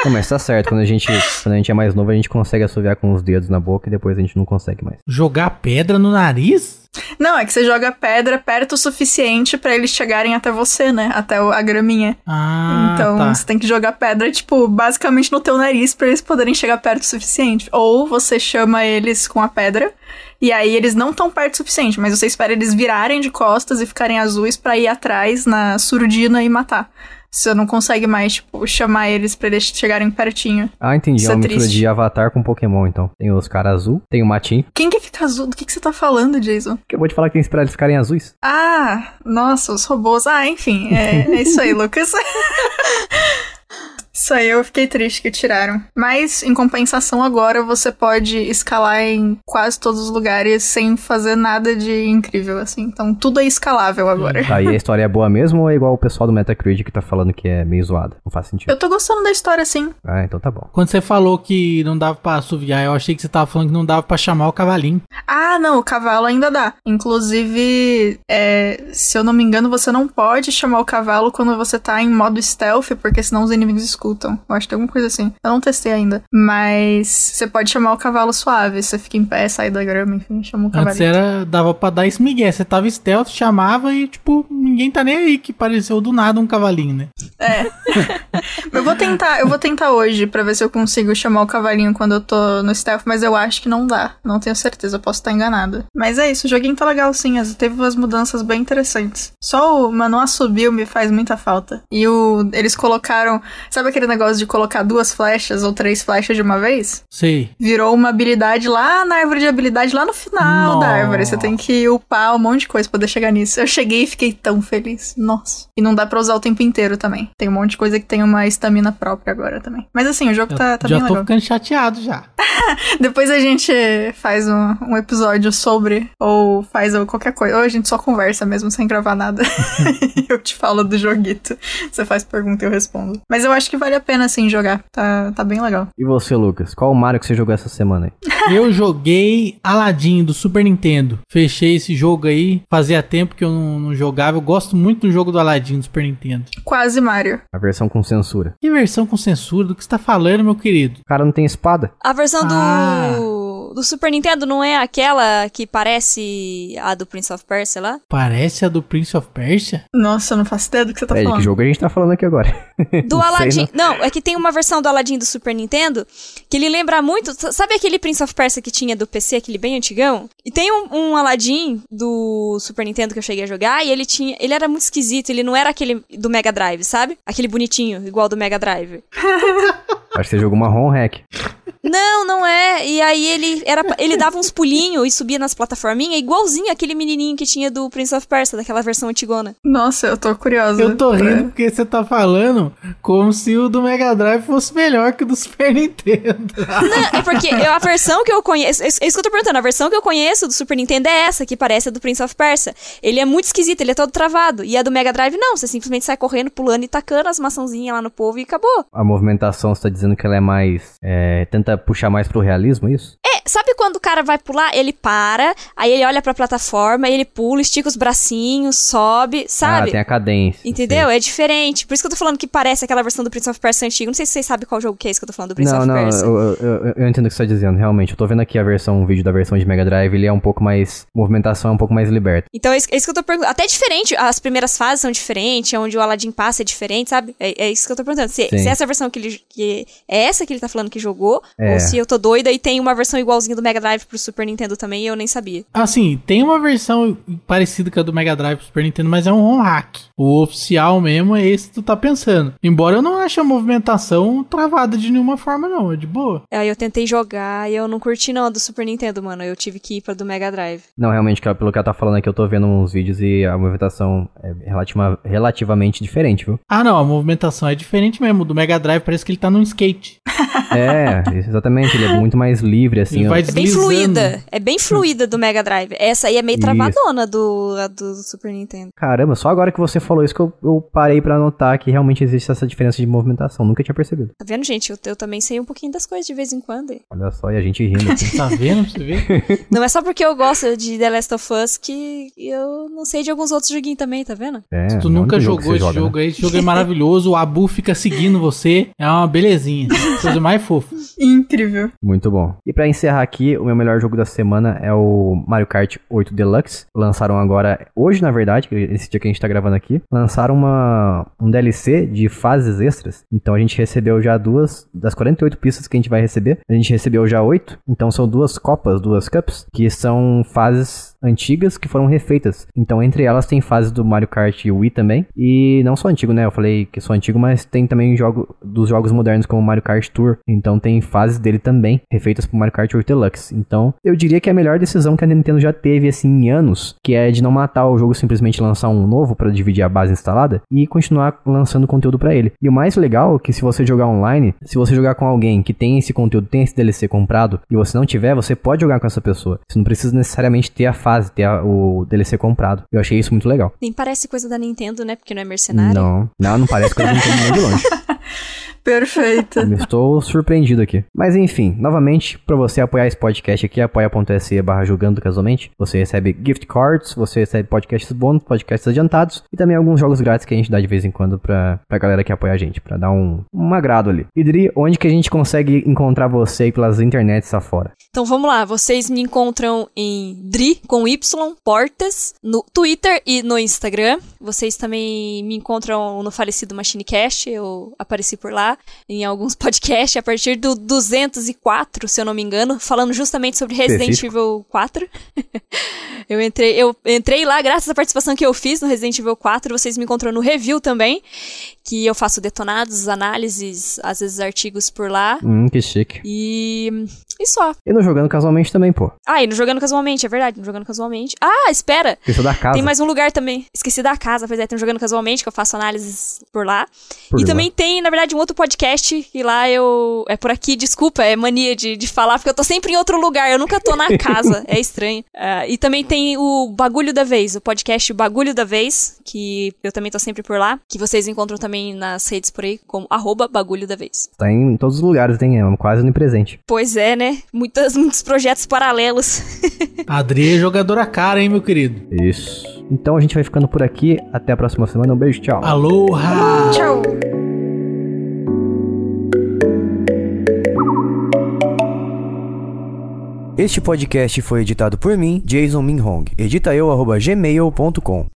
Não, mas tá certo, quando a gente, quando a gente é mais novo, a gente consegue assoviar com os dedos na boca e depois a gente não consegue mais. Jogar pedra no nariz? Não, é que você joga pedra perto o suficiente pra eles chegarem até você, né? Até a graminha. Ah, então tá. você tem que jogar pedra, tipo, basicamente no teu nariz pra eles poderem chegar perto o suficiente. Ou você chama eles com a pedra. E aí eles não tão perto o suficiente, mas você espera eles virarem de costas e ficarem azuis pra ir atrás na surdina e matar. Você não consegue mais, tipo, chamar eles pra eles chegarem pertinho. Ah, entendi. Isso é uma é mistura de Avatar com Pokémon, então. Tem os caras azul, tem o Matin. Quem que fica azul? Do que, que você tá falando, Jason? Que eu vou te falar que tem que esperar eles ficarem azuis. Ah, nossa, os robôs. Ah, enfim, é, é isso aí, Lucas. Isso aí eu fiquei triste que tiraram. Mas, em compensação, agora você pode escalar em quase todos os lugares sem fazer nada de incrível, assim. Então, tudo é escalável agora. Tá, e a história é boa mesmo ou é igual o pessoal do Metacritic que tá falando que é meio zoado? Não faz sentido. Eu tô gostando da história, sim. Ah, então tá bom. Quando você falou que não dava pra assoviar, eu achei que você tava falando que não dava pra chamar o cavalinho. Ah, não, o cavalo ainda dá. Inclusive, é, se eu não me engano, você não pode chamar o cavalo quando você tá em modo stealth, porque senão os inimigos escutam. Eu acho que tem alguma coisa assim. Eu não testei ainda. Mas você pode chamar o cavalo suave. Você fica em pé, sai da grama, enfim, chama o Antes cavalo. era, dava pra dar esse migué. Você tava stealth, chamava e, tipo, ninguém tá nem aí, que pareceu do nada um cavalinho, né? Eu vou tentar, eu vou tentar hoje pra ver se eu consigo chamar o cavalinho quando eu tô no stealth, mas eu acho que não dá. Não tenho certeza, eu posso estar enganada. Mas é isso, o joguinho tá legal sim, teve umas mudanças bem interessantes. Só o Manu Assobio me faz muita falta. E o eles colocaram, sabe aquele negócio de colocar duas flechas ou três flechas de uma vez? Sei. Virou uma habilidade lá na árvore de habilidade, lá no final da Nossa. árvore. Você tem que upar um monte de coisa pra poder chegar nisso. Eu cheguei e fiquei tão feliz. Nossa. E não dá pra usar o tempo inteiro também. Tem um monte de coisa que tem uma estamina própria agora também. Mas assim, o jogo Eu tá, tá já bem tô legal. ficando chateado já. Depois a gente faz um, um episódio sobre, ou faz qualquer coisa. Ou a gente só conversa mesmo, sem gravar nada. E eu te falo do joguito. Você faz pergunta e eu respondo. Mas eu acho que vale a pena, sim, jogar. Tá, tá bem legal. E você, Lucas? Qual o Mario que você jogou essa semana aí? Eu joguei Aladdin do Super Nintendo. Fechei esse jogo aí. Fazia tempo que eu não, não jogava. Eu gosto muito do jogo do Aladdin do Super Nintendo. Quase Mario. A versão com censura. Que versão com censura do que você tá falando, meu querido? O cara não tem espada. A versão Ah. do Super Nintendo não é aquela que parece a do Prince of Persia lá? Parece a do Prince of Persia? Nossa, eu não faço ideia do que você tá é, falando. que jogo a gente tá falando aqui agora? Do Não Aladdin. Não. é que tem uma versão do Aladdin do Super Nintendo que ele lembra muito. Sabe aquele Prince of Persia que tinha do PC, aquele bem antigão? E tem um, um Aladdin do Super Nintendo que eu cheguei a jogar e ele tinha. Ele era muito esquisito, ele não era aquele do Mega Drive, sabe? Aquele bonitinho, igual do Mega Drive. Acho que você jogou uma ROM hack. Não, não é. E aí ele era ele dava uns pulinhos e subia nas plataforminhas, igualzinho aquele menininho que tinha do Prince of Persia, daquela versão antigona. Nossa, eu tô curiosa. Eu tô rindo É. porque você tá falando como se o do Mega Drive fosse melhor que o do Super Nintendo. Não, é porque eu- a versão que eu conheço. É isso que eu tô perguntando. A versão que eu conheço do Super Nintendo é essa, que parece a do Prince of Persia. Ele é muito esquisito, ele é todo travado. E a do Mega Drive, não. Você simplesmente sai correndo, pulando e tacando as maçãzinhas lá no povo e acabou. A movimentação, você tá dizendo que ela é mais. é, tenta puxar mais pro realismo, é isso? É, sabe quando o cara vai pular? Ele para, aí ele olha pra plataforma, ele pula, estica os bracinhos, sobe, sabe? Ah, tem a cadência. Entendeu? É diferente. Por isso que eu tô falando que parece aquela versão do Prince of Persia antigo. Não sei se vocês sabem qual jogo que é esse que eu tô falando do Prince Não, of não, Persia. eu, eu, eu- eu entendo o que você tá dizendo, realmente. Eu tô vendo aqui a versão, o vídeo da versão de Mega Drive, ele é um pouco mais. movimentação é um pouco mais liberta. Então é isso, é isso que eu tô perguntando. Até diferente, as primeiras fases são diferentes, onde o Aladdin passa é diferente, sabe? É, é isso que eu tô perguntando. Se, Sim. se essa versão que ele. Que é essa que ele tá falando que jogou, É. ou se eu tô doida e tem uma versão igualzinha do Mega Drive pro Super Nintendo também e eu nem sabia. Assim, tem uma versão parecida com a do Mega Drive pro Super Nintendo, mas é um ROM hack. O oficial mesmo é esse que tu tá pensando. Embora eu não ache a movimentação travada de nenhuma forma, não. É de boa. Aí eu tentei jogar e eu não curti não a do Super Nintendo, mano. Eu tive que ir pra do Mega Drive. Não, realmente, pelo que ela tá falando aqui, eu tô vendo uns vídeos e a movimentação é relativa- relativamente diferente, viu? Ah, não, a movimentação é diferente mesmo. O do Mega Drive parece que ele tá num skate. É, exatamente, ele é muito mais livre, assim. É bem fluida. É bem fluida do Mega Drive. Essa aí é meio Isso. travadona do, do Super Nintendo. Caramba, só agora que você falou isso que eu, eu parei pra notar que realmente existe essa diferença de movimentação. Nunca tinha percebido. Tá vendo, gente? Eu, eu também sei um pouquinho das coisas de vez em quando. Olha só, e a gente rindo aqui. Tá vendo pra você ver? Não é só porque eu gosto de The Last of Us que eu não sei de alguns outros joguinhos também, tá vendo? É, Se tu nunca jogou esse joga, né? jogo aí, esse jogo é maravilhoso. O Abu fica seguindo você. É uma belezinha. Coisa mais fofa. Incrível. Muito bom. E pra encerrar aqui, o meu melhor jogo da semana é o Mario Kart 8 Deluxe. Lançaram agora, hoje na verdade, esse dia que a gente tá gravando aqui, lançaram uma, um DLC de fases extras. Então a gente recebeu já duas, das 48 pistas que a gente vai receber, a gente recebeu já oito. Então são duas copas, duas cups, que são fases antigas que foram refeitas. Então entre elas tem fases do Mario Kart Wii também. E não só antigo, né? Eu falei que sou antigo, mas tem também jogo dos jogos modernos como Mario Kart Tour. Então tem fases dele também refeitas pro Mario Kart 8 Deluxe. Então eu diria que é a melhor decisão que a Nintendo já teve assim em anos, que é de não matar o jogo simplesmente lançar um novo para dividir a base instalada e continuar lançando conteúdo para ele. E o mais legal é que se você jogar online, se você jogar com alguém que tem esse conteúdo, tem esse DLC comprado e você não tiver, você pode jogar com essa pessoa. Você não precisa necessariamente ter a fase, ter a- o DLC comprado. Eu achei isso muito legal. Nem parece coisa da Nintendo, né? Porque não é mercenário. Não, não, não parece não tô nem de longe. Perfeito. Estou surpreendido aqui. Mas enfim, novamente, para você apoiar esse podcast aqui, apoia.se barra jogando casualmente. Você recebe gift cards, você recebe podcasts bônus, podcasts adiantados e também alguns jogos grátis que a gente dá de vez em quando pra, pra galera que apoia a gente, pra dar um, um agrado ali. Idri, onde que a gente consegue encontrar você aí pelas internets afora? Então vamos lá, vocês me encontram em Dri com Y Portas no Twitter e no Instagram. Vocês também me encontram no falecido MachineCast, eu apareci por lá em alguns podcasts a partir do 204, se eu não me engano, falando justamente sobre Resident Específico. Evil 4. eu entrei, eu entrei lá graças à participação que eu fiz no Resident Evil 4, vocês me encontram no review também, que eu faço detonados, análises, às vezes artigos por lá. Hum, que chique. E e só. E no Jogando Casualmente também, pô. Ah, e no Jogando Casualmente, é verdade, no Jogando Casualmente. Ah, espera! Esqueceu da casa. Tem mais um lugar também. Esqueci da casa, pois é, tem Jogando Casualmente, que eu faço análises por lá. Por e lá. também tem, na verdade, um outro podcast, que lá eu. É por aqui, desculpa, é mania de, de falar, porque eu tô sempre em outro lugar, eu nunca tô na casa, é estranho. Ah, e também tem o Bagulho da Vez, o podcast Bagulho da Vez, que eu também tô sempre por lá, que vocês encontram também nas redes por aí, como arroba Bagulho da Vez. Tá em todos os lugares, tem, é quase onipresente. Pois é, né? Muitas, muitos projetos paralelos. Adri é jogadora cara, hein, meu querido? Isso. Então a gente vai ficando por aqui. Até a próxima semana. Um beijo, tchau. Aloha! Tchau. Este podcast foi editado por mim, Jason Minhong. Edita eu.